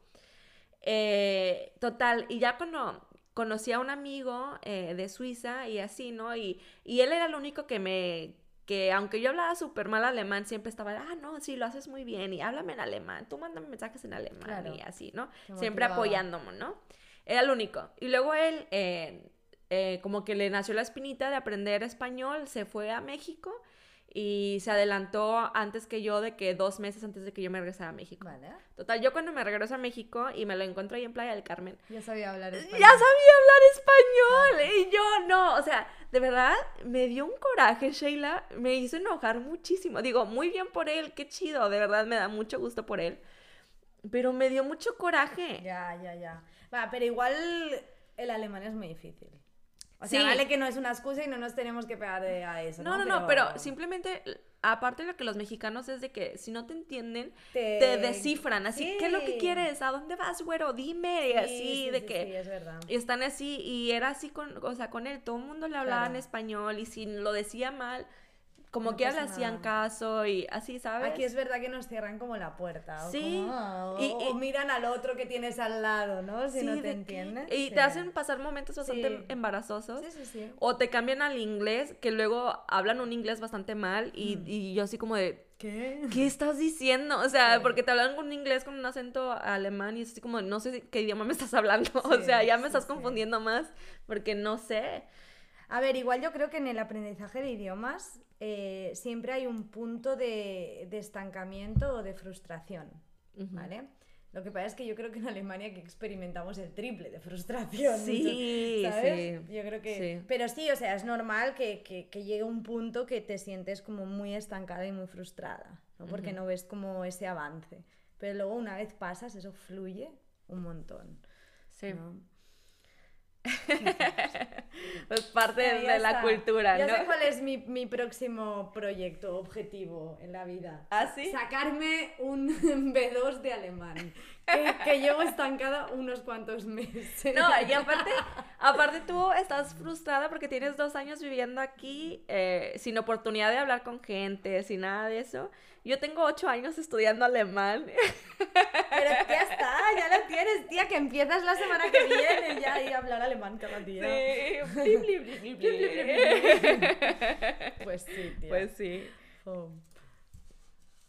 Eh, total, y ya cuando conocí a un amigo eh, de Suiza y así, ¿no? Y, y él era el único que me, que aunque yo hablaba súper mal alemán, siempre estaba, ah, no, sí, lo haces muy bien y háblame en alemán, tú mándame mensajes en alemán Claro. y así, ¿no? Siempre apoyándome, ¿no? Era el único. Y luego él, eh, eh, como que le nació la espinita de aprender español, se fue a México y se adelantó antes que yo, de que dos meses antes de que yo me regresara a México. Vale. Total, yo cuando me regreso a México y me lo encuentro ahí en Playa del Carmen, Ya sabía hablar ya español. sabía hablar español y yo no, o sea, de verdad me dio un coraje, Sheila, me hizo enojar muchísimo. Digo, muy bien por él, qué chido, de verdad me da mucho gusto por él. Pero me dio mucho coraje. Ya, ya, ya. Va, pero igual el alemán es muy difícil. O sea, Sí. vale que no es una excusa y no nos tenemos que pegar de- a eso. No, No, no, no, pero simplemente, aparte de lo que los mexicanos es de que si no te entienden, Te- te descifran. Así, Sí. ¿qué es lo que quieres? ¿A dónde vas, güero? Dime. Y Sí, así, sí, de que... Sí, es verdad. Y están así, y era así con, o sea, con él, todo el mundo le hablaba en español, y si lo decía mal, como No que pasa hacían caso, y así, ¿sabes? Aquí es verdad que nos cierran como la puerta. O Sí, como, ah, o, y- o y- miran al otro que tienes al lado, ¿no? Si Sí, no te entienden. Y Sí. te hacen pasar momentos bastante Sí. embarazosos. Sí, sí, sí. O te cambian al inglés, que luego hablan un inglés bastante mal, y, Mm. y yo así como de, ¿Qué? ¿qué estás diciendo? O sea, porque te hablan un inglés con un acento alemán y es así como, no sé qué idioma me estás hablando. o sea, ya me estás confundiendo más porque no sé. A ver, igual yo creo que en el aprendizaje de idiomas eh, siempre hay un punto de, de estancamiento o de frustración, Ujú. ¿vale? Lo que pasa es que yo creo que en Alemania que experimentamos el triple de frustración. Sí, ¿sabes? sí, Yo creo que... sí. Pero sí, o sea, es normal que, que, que llegue un punto que te sientes como muy estancada y muy frustrada, ¿no? Porque Ujú. no ves como ese avance. Pero luego una vez pasas, eso fluye un montón. Sí. ¿no? Es parte de la está. cultura, Ya ¿no? sé cuál es mi, mi próximo proyecto, objetivo en la vida. ¿Ah, sí? Sacarme un B2 de alemán. Que, que llevo estancada unos cuantos meses. No, y aparte, aparte tú estás frustrada porque tienes dos años viviendo aquí eh, sin oportunidad de hablar con gente, sin nada de eso. Yo tengo ocho años estudiando alemán. Pero ya está, ya lo tienes, tía, que empiezas la semana que viene ya y hablar alemán cada día. Sí. Pues sí, tía. Pues sí. Oh.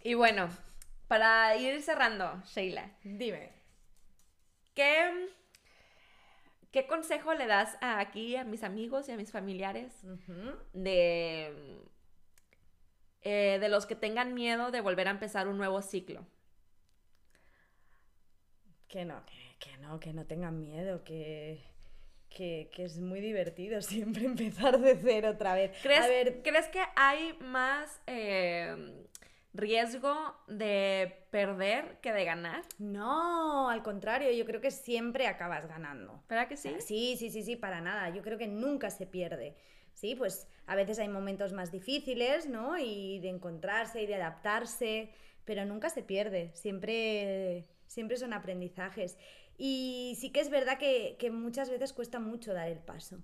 Y bueno, para ir cerrando, Sheila, Dime. ¿qué, qué consejo le das a- aquí a mis amigos y a mis familiares de, eh, de los que tengan miedo de volver a empezar un nuevo ciclo? Que no, que, que no, que no tengan miedo, que, que, que es muy divertido siempre empezar de cero otra vez. ¿Crees, A ver, ¿crees que hay más eh, riesgo de perder que de ganar? no, al contrario, yo creo que siempre acabas ganando. ¿Verdad que sí? Sí, sí, sí, sí, para nada. Yo creo que nunca se pierde. Sí, pues a veces hay momentos más difíciles, ¿no? Y de encontrarse y de adaptarse, pero nunca se pierde. Siempre, siempre son aprendizajes. Y sí que es verdad que, que muchas veces cuesta mucho dar el paso.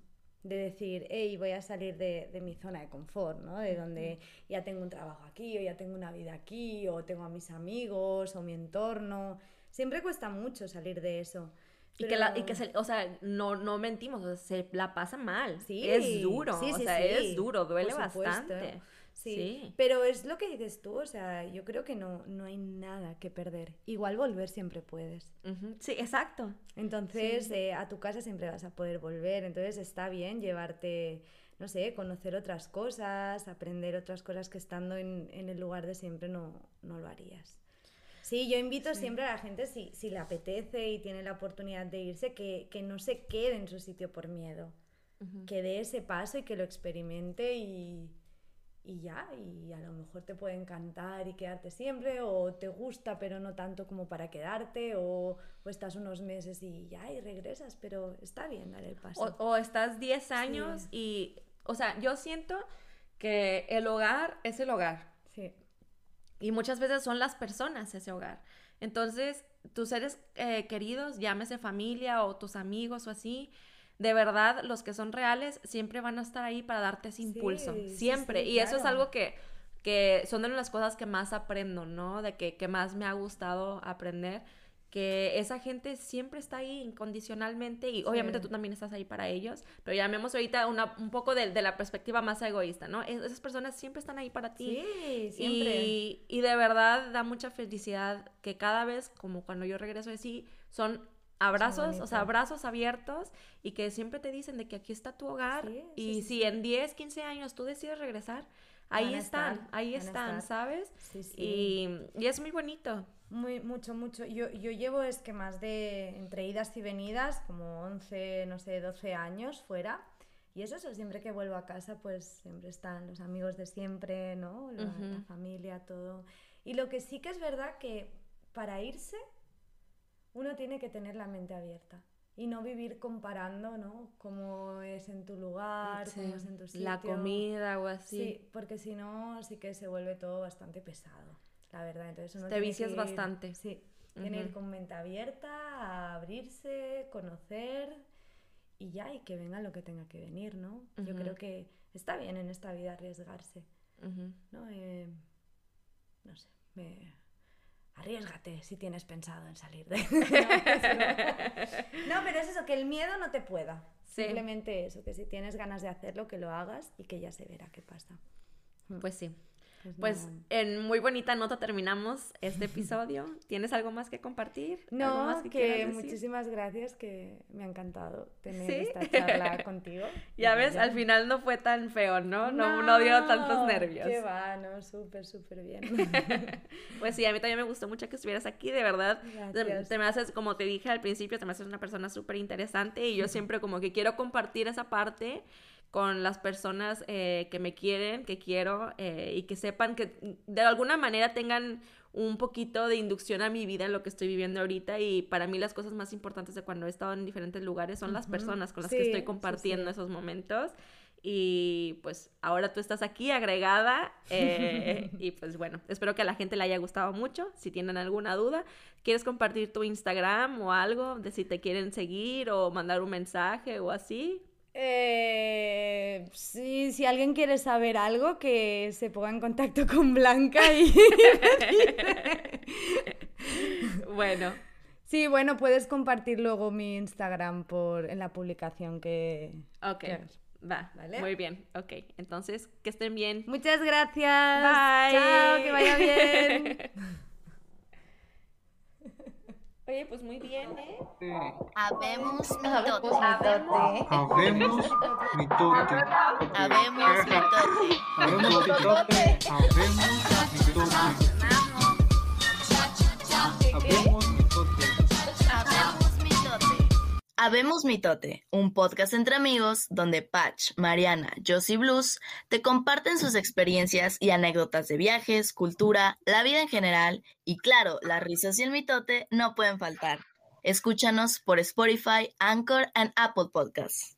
De decir, hey, voy a salir de, de mi zona de confort, ¿no? De donde ya tengo un trabajo aquí, o ya tengo una vida aquí, o tengo a mis amigos, o mi entorno. Siempre cuesta mucho salir de eso. Y que, la, y que se, o sea, no, no mentimos, o sea, se la pasa mal. Sí, es duro, sí, o sí, sea, sí, es duro, duele bastante. Sí. Sí. pero es lo que dices tú, o sea, yo creo que no, no hay nada que perder. Igual volver siempre puedes. Sí, exacto. Entonces, eh, a tu casa siempre vas a poder volver, entonces está bien llevarte, no sé, conocer otras cosas, aprender otras cosas que estando en, en el lugar de siempre no, no lo harías. Sí, yo invito siempre a la gente, si, si le apetece y tiene la oportunidad de irse, que, que no se quede en su sitio por miedo que dé ese paso y que lo experimente y, y ya, y a lo mejor te puede encantar y quedarte siempre, o te gusta pero no tanto como para quedarte, o, o estás unos meses y ya, y regresas, pero está bien dar el paso. O, o estás 10 años y, o sea, yo siento que el hogar es el hogar. Sí, Y muchas veces son las personas ese hogar. Entonces, tus seres eh, queridos, llámese familia o tus amigos o así, de verdad, los que son reales siempre van a estar ahí para darte ese impulso. sí, Siempre. sí, y eso es algo que, que son de las cosas que más aprendo, ¿no? De que, que más me ha gustado aprender. Que esa gente siempre está ahí incondicionalmente y obviamente Sí. tú también estás ahí para ellos, pero llamemos ahorita una, un poco de, de la perspectiva más egoísta, ¿no? Es- Esas personas siempre están ahí para ti. sí, siempre. Y, y de verdad da mucha felicidad que cada vez, como cuando yo regreso de sí, son abrazos, o sea, abrazos abiertos y que siempre te dicen de que aquí está tu hogar Sí, y sí, si en 10, 15 años tú decides regresar, ahí están, estar, ahí están. ¿sabes? Y, y es muy bonito. Muy, mucho, mucho. Yo, yo llevo es que más de entre idas y venidas, como 11, no sé, 12 años fuera. Y es eso, siempre que vuelvo a casa, pues siempre están los amigos de siempre, ¿no? La, familia, todo. Y lo que sí que es verdad que para irse, uno tiene que tener la mente abierta. Y no vivir comparando, ¿no? Cómo es en tu lugar, cómo Sí, es en tu sitio. La comida o así. Sí, porque si no, sí que se vuelve todo bastante pesado, la verdad. Entonces uno Te vicias ir- bastante. Sí, tiene que ir con mente abierta, a abrirse, conocer y ya, y que venga lo que tenga que venir, ¿no? Yo creo que está bien en esta vida arriesgarse. ¿no? Eh, no sé, me- arriesgate si tienes pensado en salir de... no, pero es eso, que el miedo no te pueda. Sí. Simplemente eso, que si tienes ganas de hacerlo, que lo hagas y que ya se verá qué pasa. Pues sí. Pues Pues no. en muy bonita nota terminamos este episodio. ¿Tienes algo más que compartir? ¿Algo No, más que, decir? muchísimas gracias, que me ha encantado tener ¿Sí? esta charla contigo. Ya ves, ya. al final no fue tan feo, ¿no? No, no, dio tantos nervios. Qué va, no, súper, súper bien. Pues sí, a mí también me gustó mucho que estuvieras aquí, de verdad. Te, Gracias. te me haces, como te dije al principio, te me haces una persona súper interesante y yo siempre como que quiero compartir esa parte con las personas eh, que me quieren, que quiero eh, y que sepan que de alguna manera tengan un poquito de inducción a mi vida en lo que estoy viviendo ahorita y para mí las cosas más importantes de cuando he estado en diferentes lugares son las personas con las Sí, que estoy compartiendo sí. esos momentos y pues ahora tú estás aquí agregada eh, y pues bueno, espero que a la gente le haya gustado mucho. Si tienen alguna duda, ¿quieres compartir tu Instagram o algo de si te quieren seguir o mandar un mensaje o así? Eh, sí, si alguien quiere saber algo, que se ponga en contacto con Blanca y... Bueno, Sí, bueno, puedes compartir luego mi Instagram por, en la publicación que... Ok, que- va, Vale. muy bien, ok. Entonces, que estén bien. Muchas gracias. Bye. Chao, que vaya bien. Oye, pues muy bien, ¿eh? Habemos Pues mitote. Habemos mitote. Habemos mitote. Habemos mitote. Habemos mitote. Habemos mitote. Habemos mitote, un podcast entre amigos donde Patch, Mariana, Josie Blues te comparten sus experiencias y anécdotas de viajes, cultura, la vida en general y claro, las risas y el mitote no pueden faltar. Escúchanos por Spotify, Anchor and Apple Podcasts.